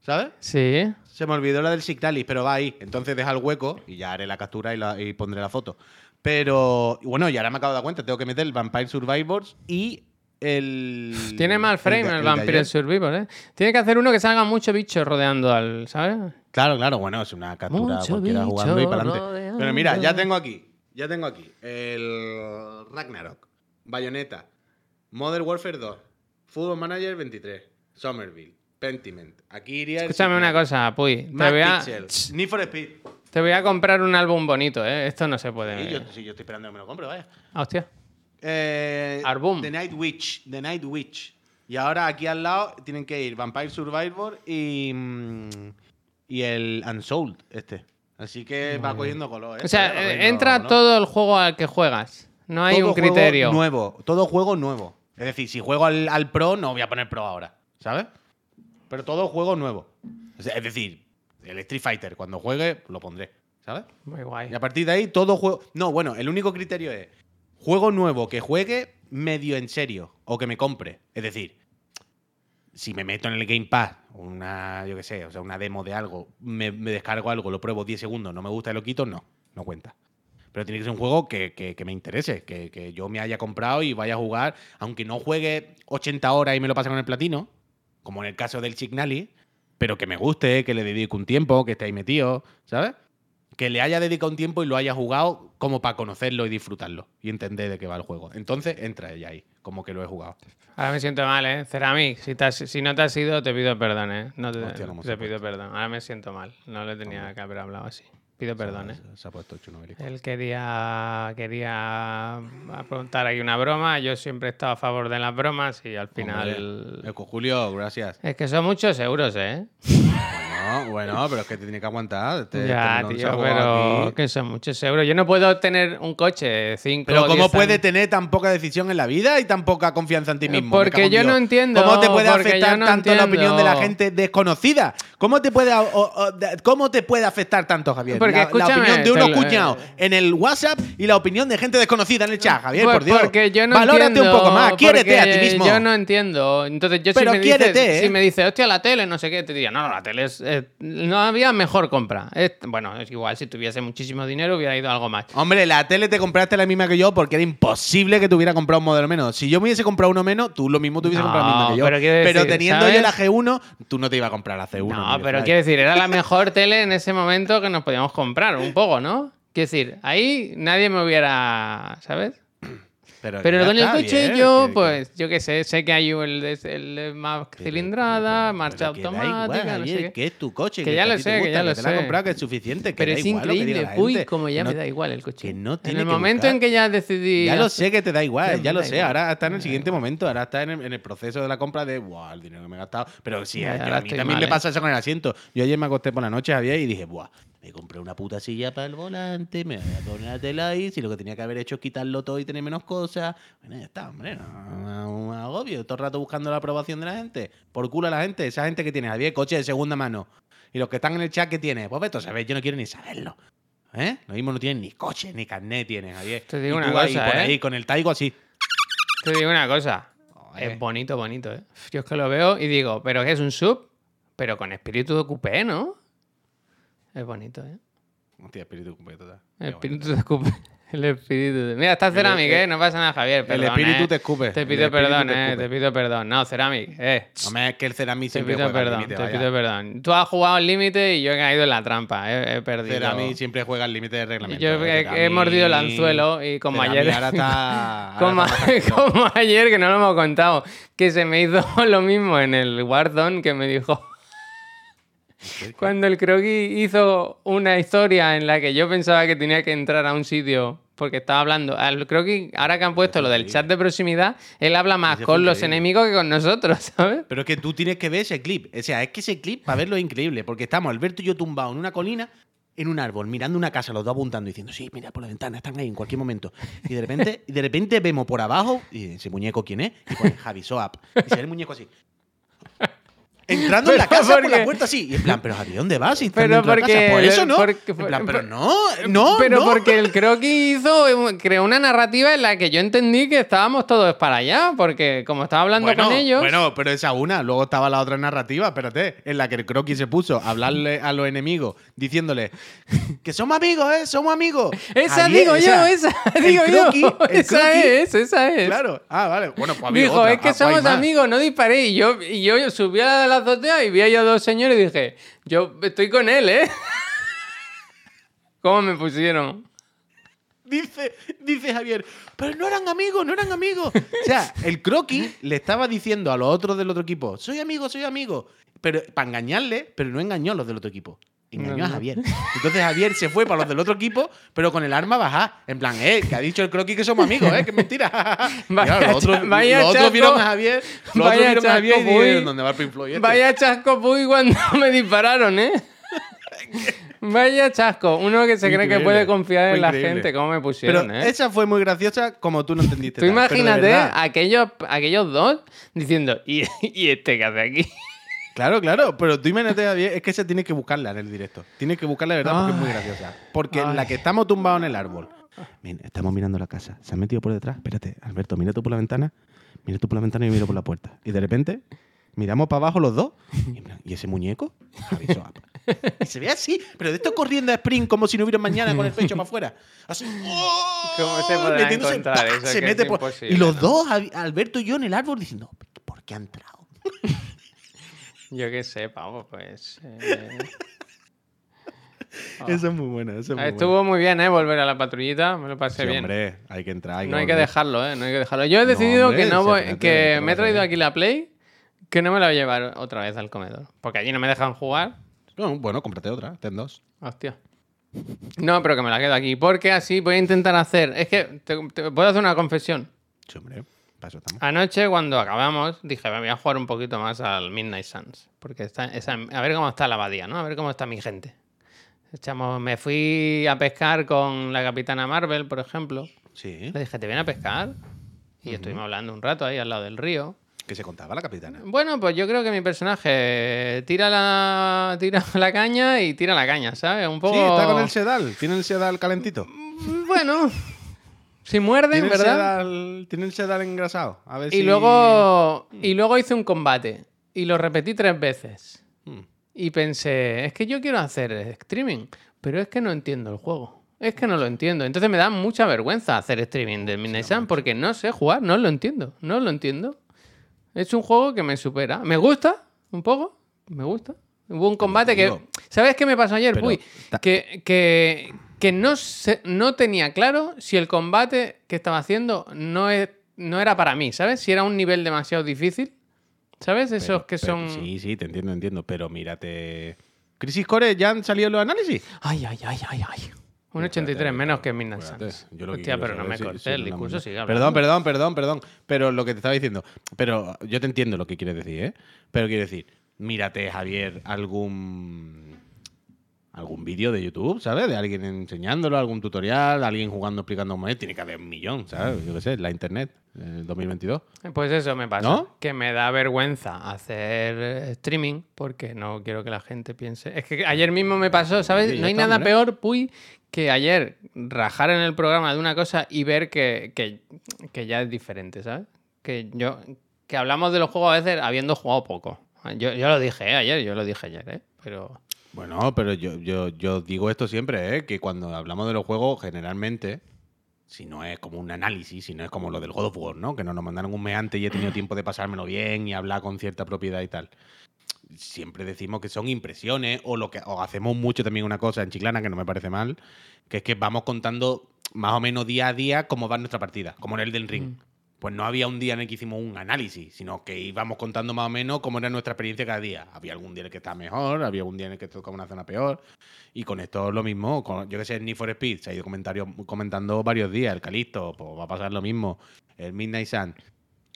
¿Sabes? Sí. Se me olvidó la del Signalis, pero va ahí. Entonces deja el hueco y ya haré la captura y, la- y pondré la foto. Pero bueno, y ahora me acabo de dar cuenta, tengo que meter el Vampire Survivors y el Tiene mal frame el, Vampire ayer. Survivor, ¿eh? Tiene que hacer uno que salga mucho bicho rodeando al. ¿Sabes? Claro, claro, bueno, es una captura Mucho cualquiera jugando y para adelante. Pero mira, ya tengo aquí, ya tengo aquí el Ragnarok, Bayonetta, Modern Warfare 2, Football Manager 23, Somerville, Pentiment. Aquí iría Escúchame una cosa, Puy. Te voy, a, Need for Speed. te voy a comprar un álbum bonito, ¿eh? Esto no se puede. Sí, yo, sí, yo estoy esperando que me lo compre, vaya. Ah, hostia. Eh, Arbum. The Night Witch, The Night Witch. Y ahora aquí al lado tienen que ir Vampire Survivor y mm, y el Unsouled este. Así que va cogiendo color. ¿eh? O sea, eh, entra color. todo el juego al que juegas. No hay Todo un juego criterio. nuevo, todo juego nuevo. Es decir, si juego al, al Pro, no voy a poner Pro ahora, ¿sabes? Pero todo juego nuevo. Es decir, el Street Fighter, cuando juegue, lo pondré, ¿sabes? Muy guay. Y a partir de ahí, todo juego. No, bueno, el único criterio es juego nuevo que juegue medio en serio o que me compre. Es decir, si me meto en el Game Pass, una, yo qué sé, o sea, una demo de algo, me, me descargo algo, lo pruebo 10 segundos, no me gusta y lo quito, no, no cuenta. Pero tiene que ser un juego que, que- que me interese, que, que yo me haya comprado y vaya a jugar, aunque no juegue 80 horas y me lo pase con el platino, como en el caso del Signali, pero que me guste, que le dedique un tiempo, que esté ahí metido, ¿sabes? Que le haya dedicado un tiempo y lo haya jugado como para conocerlo y disfrutarlo y entender de qué va el juego. Entonces entra ella ahí, como que lo he jugado. Ahora me siento mal, ¿eh? Ceramic, si, te has- si no te has ido, te pido perdón, ¿eh? No te, Hostia, se te pido perdón. Ahora me siento mal. No le tenía que haber hablado así. Pido perdón, ¿eh? Se, ha puesto chulo. Él quería, quería preguntar aquí una broma. Yo siempre he estado a favor de las bromas y al final. Eco Julio, gracias. Es que son muchos euros, ¿eh? Bueno, bueno, pero es que te tiene que aguantar. Ya, tío, pero que son muchos euros. Yo no puedo tener un coche 5 Pero ¿cómo puede tener tan poca decisión en la vida y tan poca confianza en ti mismo? Porque yo Dios. no entiendo, ¿Cómo te puede afectar no tanto la opinión de la gente desconocida? ¿Cómo te puede, o- o- de- cómo te puede afectar tanto, Javier? Porque la, la opinión de unos lo- cuñados en el WhatsApp y la opinión de gente desconocida en el chat, Javier, Pues por Dios. Porque yo no Valórate entiendo, un poco más, quiérete a ti mismo. Yo no entiendo. Entonces, yo Pero si me quiérete, dices, ¿eh? si me dices, hostia, la tele, no sé qué, te diría, no, no, la tele es. eh, no había mejor compra. Es- bueno, es igual, si tuviese muchísimo dinero hubiera ido algo más. Hombre, la tele te compraste la misma que yo porque era imposible que te hubiera comprado un modelo menos. Si yo me hubiese comprado uno menos, tú lo mismo te hubiese No, comprado la misma que yo. pero teniendo ¿sabes? yo la G1, tú no te ibas a comprar la C1. No, pero quiero decir, era la mejor tele en ese momento que nos podíamos comprar, un poco, ¿no? Quiero decir, ahí nadie me hubiera, ¿sabes? Pero, Pero con el coche bien, yo, que- pues, yo qué sé, sé que hay el, el, el más pero- cilindrada, pero- marcha que automática, igual, no sé Javier, qué. que es tu coche. Que Que, ya lo sé, que ya lo te la sé. comprado, que es suficiente. Que Pero es increíble, uy, como ya me da igual el coche. que no en tiene el que momento buscar. en que ya decidí. Ya lo sé que te da igual, Ya lo sé. igual. Ahora está en el siguiente momento, ahora está en el, en el proceso de la compra de, wow, el dinero que me he gastado. Pero sí, a mí también me ¿eh? pasa eso con el asiento. Yo ayer me acosté por la noche, Javier, y dije, buah, me compré una puta silla para el volante, me voy a poner la tela ahí, si lo que tenía que haber hecho es quitarlo todo y tener menos cosas. Bueno, ya está, hombre, no, no, un agobio. Todo el rato buscando la aprobación de la gente. Por culo a la gente, esa gente que tiene, Javier, coche de segunda mano. Y los que están en el chat que tiene, pues veto, sabes, yo no quiero ni saberlo. ¿Eh? Lo mismo no tienen ni coche, ni carnet tienen, Javier. Te digo Y una tú ahí, cosa, por ¿eh? ahí, con el Taigo así. Te digo una cosa. Es bonito, bonito, ¿eh? Yo es que lo veo y digo, ¿pero qué es un sub? Pero con espíritu de coupé, ¿no? Es bonito, ¿eh? Hostia, espíritu completo. total. El espíritu de coupé. El espíritu de... Mira, está Ceramic, el- ¿eh? No pasa nada, Javier. El espíritu ¿eh? te escupe. Te pido perdón, te ¿eh? escupe. Te pido perdón. No, Ceramic, eh. Hombre, es que el Cerami Te siempre pido juega al perdón, límite, te vaya. pido perdón. Tú has jugado al límite y yo he caído en la trampa. He, he perdido. Cerami siempre juega al límite de reglamento. Yo ¿eh? he, mordido el anzuelo y como ayer. Ahora está. ahora como, está como ayer, que no lo hemos contado, que se me hizo lo mismo en el Warzone que me dijo. Cuando el Croqui hizo una historia en la que yo pensaba que tenía que entrar a un sitio porque estaba hablando. Al Croqui, ahora que han puesto lo del chat de proximidad, él habla más Ese con los increíble. enemigos que con nosotros, ¿sabes? Pero es que tú tienes que ver ese clip. O sea, es que ese clip, para verlo, es increíble. Porque estamos Alberto y yo tumbados en una colina, en un árbol, mirando una casa, los dos apuntando, diciendo, sí, mira por la ventana, están ahí en cualquier momento. Y de repente, y de repente vemos por abajo, y ese muñeco quién es, y pone Javi Soap. Y se ve el muñeco así. Entrando en la casa por la puerta así. Y en plan, pero Javi, ¿dónde vas? Pero porque-. Por eso no. porque- en plan, pero no, no, Pero no. porque el Croqui hizo, creó una narrativa en la que yo entendí que estábamos todos para allá, porque como estaba hablando Bueno, con ellos. bueno, pero esa una. Luego estaba la otra narrativa, espérate, en la que el croquis se puso a hablarle a los enemigos, diciéndole que somos amigos, ¿eh? Somos amigos. Esa digo yo, esa digo croquis- yo. Esa croquis- es, esa es. Claro. Ah, vale. Bueno, pues había Dijo, otra. es que Ah, pues somos amigos, no disparé. Y yo, y yo subí a la azotea y vi a dos señores y dije, yo estoy con él, ¿eh? ¿Cómo me pusieron? Dice, dice Javier, pero no eran amigos, no eran amigos. O sea, el croquis le estaba diciendo a los otros del otro equipo, soy amigo, soy amigo. Pero para engañarle, pero no engañó a los del otro equipo. Engañó No, a. Javier. Entonces Javier se fue para los del otro equipo, pero con el arma baja. En plan, eh, que ha dicho el croquis que somos amigos, eh, que es mentira. Vaya claro, los otros, vaya los otros chasco. vieron a Javier, los Vaya otros vieron a Javier y chasco, uy. dijeron, ¿dónde va el Pink Floyd este?". Vaya chasco puy cuando me dispararon, ¿eh? Vaya chasco. Uno que se cree que puede confiar Fue en la gente. ¿Cómo me Pero pusieron, eh? esa fue muy graciosa como tú no entendiste. Tú pero imagínate verdad. aquellos, aquellos dos diciendo, ¿y, y este que hace aquí? Claro, claro, pero tú imagínate, Javier, es que esa tienes que buscarla en el directo. Tienes que buscarla de verdad porque es muy graciosa. Porque Ay. la que estamos tumbados en el árbol. Mira, estamos mirando la casa. Se ha metido por detrás. Espérate, Alberto, mira tú por la ventana. Mira tú por la ventana y yo miro por la puerta. Y de repente Miramos para abajo los dos. Y, en plan, ¿y ese muñeco? Y se ve así, pero de esto corriendo a sprint como si no hubiera mañana con el pecho para afuera. Así. ¡oh! ¿Cómo se. Se Que mete es por- Y los ¿no? dos, Alberto y yo, en el árbol diciendo, ¿por qué ha entrado? Yo qué sé, pavo, pues. eh. Eso es muy bueno. Eso es muy Estuvo muy bien, ¿eh? Volver a la patrullita, me lo pasé Sí, bien. hombre, hay que entrar. no hay que dejarlo, ¿eh? No hay que dejarlo. Yo he decidido hombre, que no voy, que me he traído aquí la Play, que no me la voy a llevar otra vez al comedor. Porque allí no me dejan jugar. No, bueno, cómprate otra, ten dos. Hostia. No, pero que me la quedo aquí. Porque así voy a intentar hacer. Es que te, te- puedo hacer una confesión. Sí, hombre, Anoche, cuando acabamos, dije, me voy a jugar un poquito más al Midnight Suns. Porque está, esa- a ver cómo está la abadía, ¿no? A ver cómo está mi gente. Echamos, me fui a pescar con la capitana Marvel, por ejemplo. Sí. Le dije, ¿te viene a pescar? Y estuvimos hablando un rato ahí al lado del río. Que se contaba la capitana. Bueno, pues yo creo que mi personaje tira la, tira la caña y tira la caña, ¿sabes? Un poco... Sí, está con el sedal. Tiene el sedal calentito. Bueno, si muerden, ¿verdad? sedal, tiene el sedal engrasado. A ver Y si- luego, y luego hice un combate y lo repetí tres veces. Hmm. Y pensé, es que yo quiero hacer streaming, pero es que no entiendo el juego. Es que no lo entiendo. Entonces me da mucha vergüenza hacer streaming de Midnight Sun porque no sé jugar, no lo entiendo, no lo entiendo. Es un juego que me supera. Me gusta, un poco, me gusta. Hubo un combate que... ¿Sabes qué me pasó ayer, Puy? Que, que, que no, no tenía claro si el combate que estaba haciendo no, es, no era para mí, ¿sabes? Si era un nivel demasiado difícil. ¿Sabes? Esos que pero- son... Sí, sí, te entiendo, entiendo. Pero mírate. Crisis Core, ¿ya han salido los análisis? Ay, ay, ay, ay, ay. Un 83 menos que Midnight Suns. Hostia, pero no me corté si el discurso, me- sigue hablando. Perdón, perdón, perdón, perdón. Pero lo que te estaba diciendo. Pero yo te entiendo lo que quieres decir, ¿eh? Pero quiero decir, mírate, Javier, algún. Algún vídeo de YouTube, ¿sabes? De alguien enseñándolo, algún tutorial, alguien jugando, explicando cómo es. Tiene que haber un millón, ¿sabes? Yo qué sé, la internet, el 2022. Pues eso me pasa. ¿No? Que me da vergüenza hacer eh, streaming porque no quiero que la gente piense. Es que ayer mismo me pasó, ¿sabes? Sí, no hay nada peor, Puy, que ayer rajar en el programa de una cosa y ver que, que- que ya es diferente, ¿sabes? Que yo. Que hablamos de los juegos a veces habiendo jugado poco. Yo, yo lo dije ¿eh? ayer, yo lo dije ayer, ¿eh? Pero. Bueno, pero yo, yo, yo digo esto siempre, ¿eh? que cuando hablamos de los juegos, generalmente, si no es como un análisis, si no es como lo del God of War, ¿no? Que no nos mandaron un meante y he tenido tiempo de pasármelo bien y hablar con cierta propiedad y tal. Siempre decimos que son impresiones o lo que o hacemos mucho también una cosa en Chiclana que no me parece mal, que es que vamos contando más o menos día a día cómo va nuestra partida, como en el del ring. Pues no había un día en el que hicimos un análisis, sino que íbamos contando más o menos cómo era nuestra experiencia cada día. Había algún día en el que estaba mejor, había un día en el que tocaba una zona peor. Y con esto es lo mismo. Yo que sé, el Need for Speed se ha ido comentando varios días. El Calisto, pues va a pasar lo mismo. El Midnight Sun.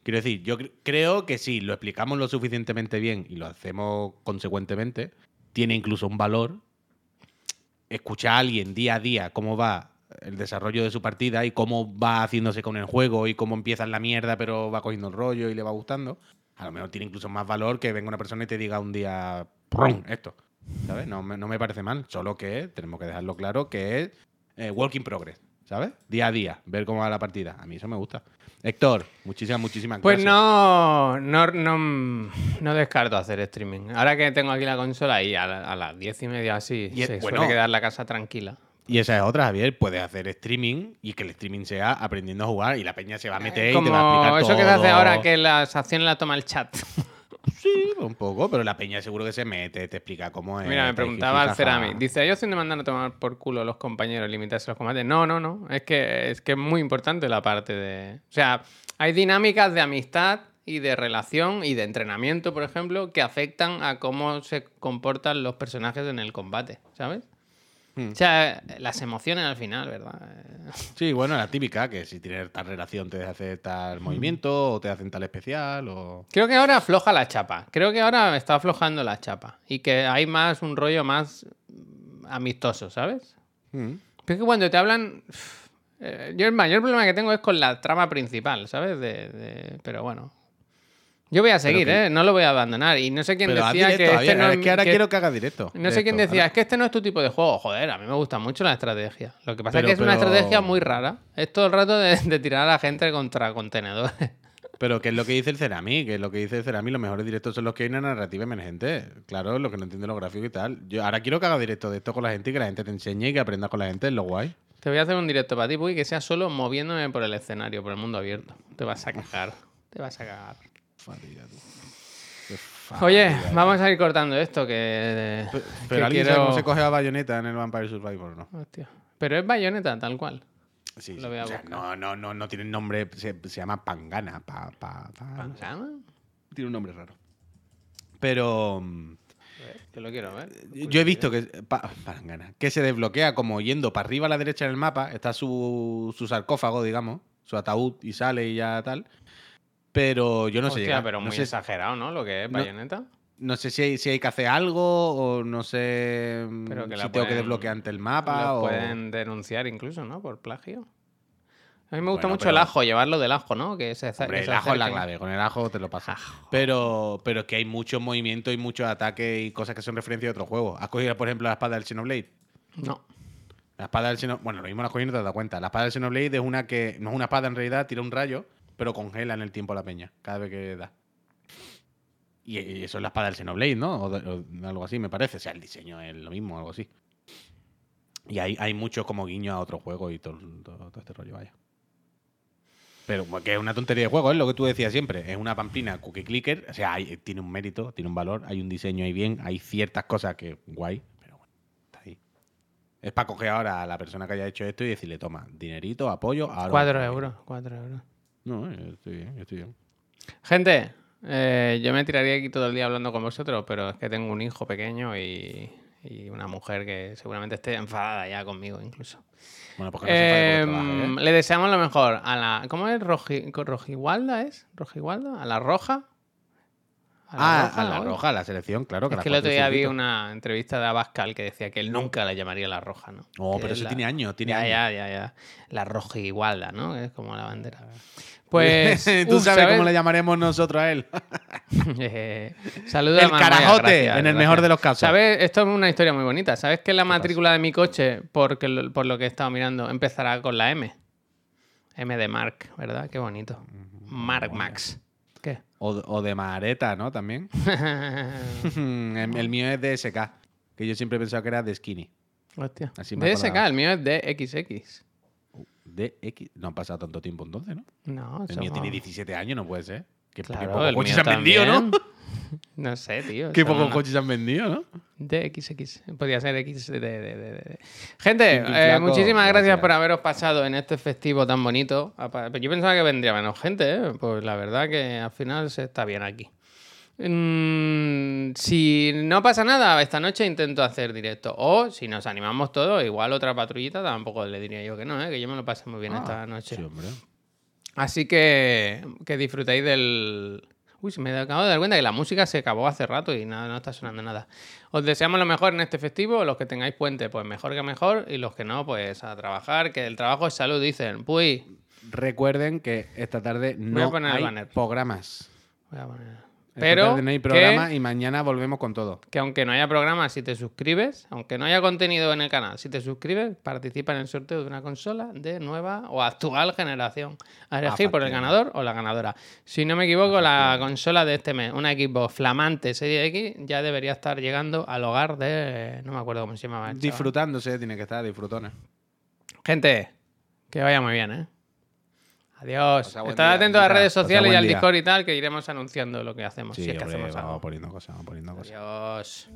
Quiero decir, yo cre- creo que si lo explicamos lo suficientemente bien y lo hacemos consecuentemente, tiene incluso un valor escuchar a alguien día a día cómo va el desarrollo de su partida y cómo va haciéndose con el juego y cómo empieza en la mierda pero va cogiendo el rollo y le va gustando, a lo mejor tiene incluso más valor que venga una persona y te diga un día, esto. ¿Sabes? No no me parece mal, solo que tenemos que dejarlo claro que es eh, work in progress, ¿sabes? Día a día, ver cómo va la partida. A mí eso me gusta. Héctor, muchísimas, muchísimas Pues gracias. no, no, no, no descarto hacer streaming. Ahora que tengo aquí la consola y a, la- a las diez y media así, Y se bueno. suele quedar la casa tranquila. Y esa es otra, Javier. Puedes hacer streaming y que el streaming sea aprendiendo a jugar y la peña se va a meter y te va a explicar eso que se hace ahora que las acciones la toma el chat. Sí, un poco, pero la peña seguro que se mete, te explica cómo es. Mira, me preguntaba al. Cerami. Dice, ¿ellos hacen de mandar a tomar por culo a los compañeros, limitarse los combates? No, no, no. Es que, es que es muy importante la parte de... O sea, hay dinámicas de amistad y de relación y de entrenamiento, por ejemplo, que afectan a cómo se comportan los personajes en el combate, ¿sabes? Hmm. O sea, las emociones al final, ¿verdad? Sí, bueno, la típica, que si tienes tal relación te hace Hmm. tal movimiento o te hacen tal especial o... Creo que ahora afloja la chapa. Creo que ahora está aflojando la chapa. Y que hay más un rollo más amistoso, ¿sabes? Mm. Pero es que cuando te hablan. eh, yo el mayor problema que tengo es con la trama principal, ¿sabes? De, de- Pero bueno. Yo voy a seguir, que- ¿eh? No lo voy a abandonar. Y no sé quién Pero decía directo, que este no es que ahora que- quiero que hagas directo. No sé quién decía, es que este no es tu tipo de juego. Joder, a mí me gusta mucho la estrategia. Lo que pasa Pero- es que es una estrategia muy rara. Es todo el rato de, de tirar a la gente contra contenedores. Pero ¿qué es lo que dice el Cerami? ¿Qué es lo que dice el Cerami? Los mejores directos son los que hay una narrativa emergente. Claro, lo que no entiende los gráficos y tal. Yo ahora quiero que haga directo de esto con la gente y que la gente te enseñe y que aprendas con la gente, es lo guay. Te voy a hacer un directo para ti, Puy, que sea solo moviéndome por el escenario, por el mundo abierto. Te vas a cagar. Te vas a cagar. Fatiga, tú. Qué Oye, vamos a ir cortando esto, que. Pe- que Pero alguien sabe quiero- cómo se coge a bayoneta en el Vampire Survivor, ¿no? Hostia. Pero es bayoneta, tal cual. Sí, Lo sí. voy a O sea, buscar. no, no, no, no tiene nombre, se, se llama Pangana. Pa, pa, pa- ¿Pangana? Tiene un nombre raro. Pero A ver, Que lo quiero ver. yo he visto que pa- Pangana, que se desbloquea como yendo para arriba a la derecha en el mapa, está su, su sarcófago, digamos, su ataúd y sale y ya tal. Pero yo no sé llegar. pero no muy sé, exagerado, ¿no? Lo que es No- bayoneta. no sé si hay, si hay que hacer algo o no sé mm, Pero que si tengo que desbloquear ante el mapa o... pueden denunciar incluso, ¿no? Por plagio. A mí me gusta Bueno, mucho el ajo, llevarlo del ajo, ¿no? Que se, Hombre, que se el ajo es la clave, con el ajo te lo pasas. Pero, pero es que hay muchos movimientos y muchos ataques y cosas que son referencia a otros juegos. ¿Has cogido, por ejemplo, la espada del Xenoblade? No. La espada del Xenoblade. Bueno, lo mismo la has cogido y no te has dado cuenta. La espada del Xenoblade es una que no es una espada en realidad, tira un rayo, pero congela en el tiempo a la peña, cada vez que da. Y, y eso es la espada del Xenoblade, ¿no? O, algo así, me parece. O sea, el diseño es lo mismo, algo así. Y hay, hay muchos como guiños a otros juegos y todo, todo- todo este rollo, vaya. Pero que es una tontería de juego, es lo que tú decías siempre. Es una pamplina cookie clicker. O sea, hay- tiene un mérito, tiene un valor, hay un diseño ahí bien, hay ciertas cosas que guay, pero bueno, está ahí. Es para coger ahora a la persona que haya hecho esto y decirle, toma, dinerito, apoyo, ahora. Cuatro euros. Cuatro euros. No, eh, estoy bien, estoy bien. Gente, eh, yo me tiraría aquí todo el día hablando con vosotros, pero es que tengo un hijo pequeño y, y una mujer que seguramente esté enfadada ya conmigo incluso. Bueno, pues que no se trabajo, Em, ¿eh? Le deseamos lo mejor a la... ¿Cómo es? Roji, ¿Rojigualda es? ¿Rojigualda? ¿A la roja? Ah, a la ¿no? roja, a la selección, claro. Es la que el otro día vi una entrevista de Abascal que decía que él nunca la llamaría la roja, ¿no? No, Que pero es eso la- tiene años, tiene ya, años. ya, ya, ya. La roja igualda, ¿no? Es como la bandera. Pues. Tú uf, sabes ¿sabes? cómo le llamaremos nosotros a él. Eh, Saluda a El carajote, gracias, en el gracias. mejor de los casos. ¿Sabes? Esto es una historia muy bonita. ¿Sabes que la matrícula de mi coche, porque lo- por lo que he estado mirando, empezará con la M? M de Mark, ¿verdad? Qué bonito. Mark Max. ¿Qué? O, o de Mareta, ¿no? También. el, el mío es de SK, que yo siempre he pensado que era de Skinny. Hostia. Así me DSK, acordaba. el mío es de XX. De X. No han pasado tanto tiempo entonces, ¿no? No, El mío somos- tiene 17 años, no puede ser. Qué, qué Claro, pocos coches mío se han vendido, ¿no? No sé, tío. Qué pocos una- coches se han vendido, ¿no? De XX. Podría ser X de, de- de- de-. Gente, eh, Flaco, muchísimas gracias. gracias. por haberos pasado en este festivo tan bonito. Yo pensaba que vendría menos gente, ¿eh? pues la verdad que al final se está bien aquí. Mm, si no pasa nada, esta noche intento hacer directo. O si nos animamos todos, igual otra patrullita, tampoco le diría yo que no, ¿eh? que yo me lo pasé muy bien esta noche. Sí. Así que que disfrutéis del. Uy, se me acabo de dar cuenta que la música se acabó hace rato y nada, no está sonando nada. Os deseamos lo mejor en este festivo. Los que tengáis puente, pues mejor que mejor. Y los que no, pues a trabajar. Que el trabajo es salud, dicen. Pues. Recuerden que esta tarde Voy a no poner el hay banner. programas. voy a poner- Pero no hay que- programa y mañana volvemos con todo. que aunque no haya programa, si te suscribes, aunque no haya contenido en el canal, si te suscribes, participa en el sorteo de una consola de nueva o actual generación. A elegir por el ganador o la ganadora. Si no me equivoco, la consola de este mes, una Xbox flamante Serie X, ya debería estar llegando al hogar de... No me acuerdo cómo se llamaba. chaval. Disfrutándose, tiene que estar, disfrutones. Gente, que vaya muy bien, ¿eh? Adiós. Estad atentos a las redes sociales y al Discord y tal, que iremos anunciando lo que hacemos. Sí, si es que hacemos vamos algo. poniendo cosas, vamos poniendo cosas. Adiós.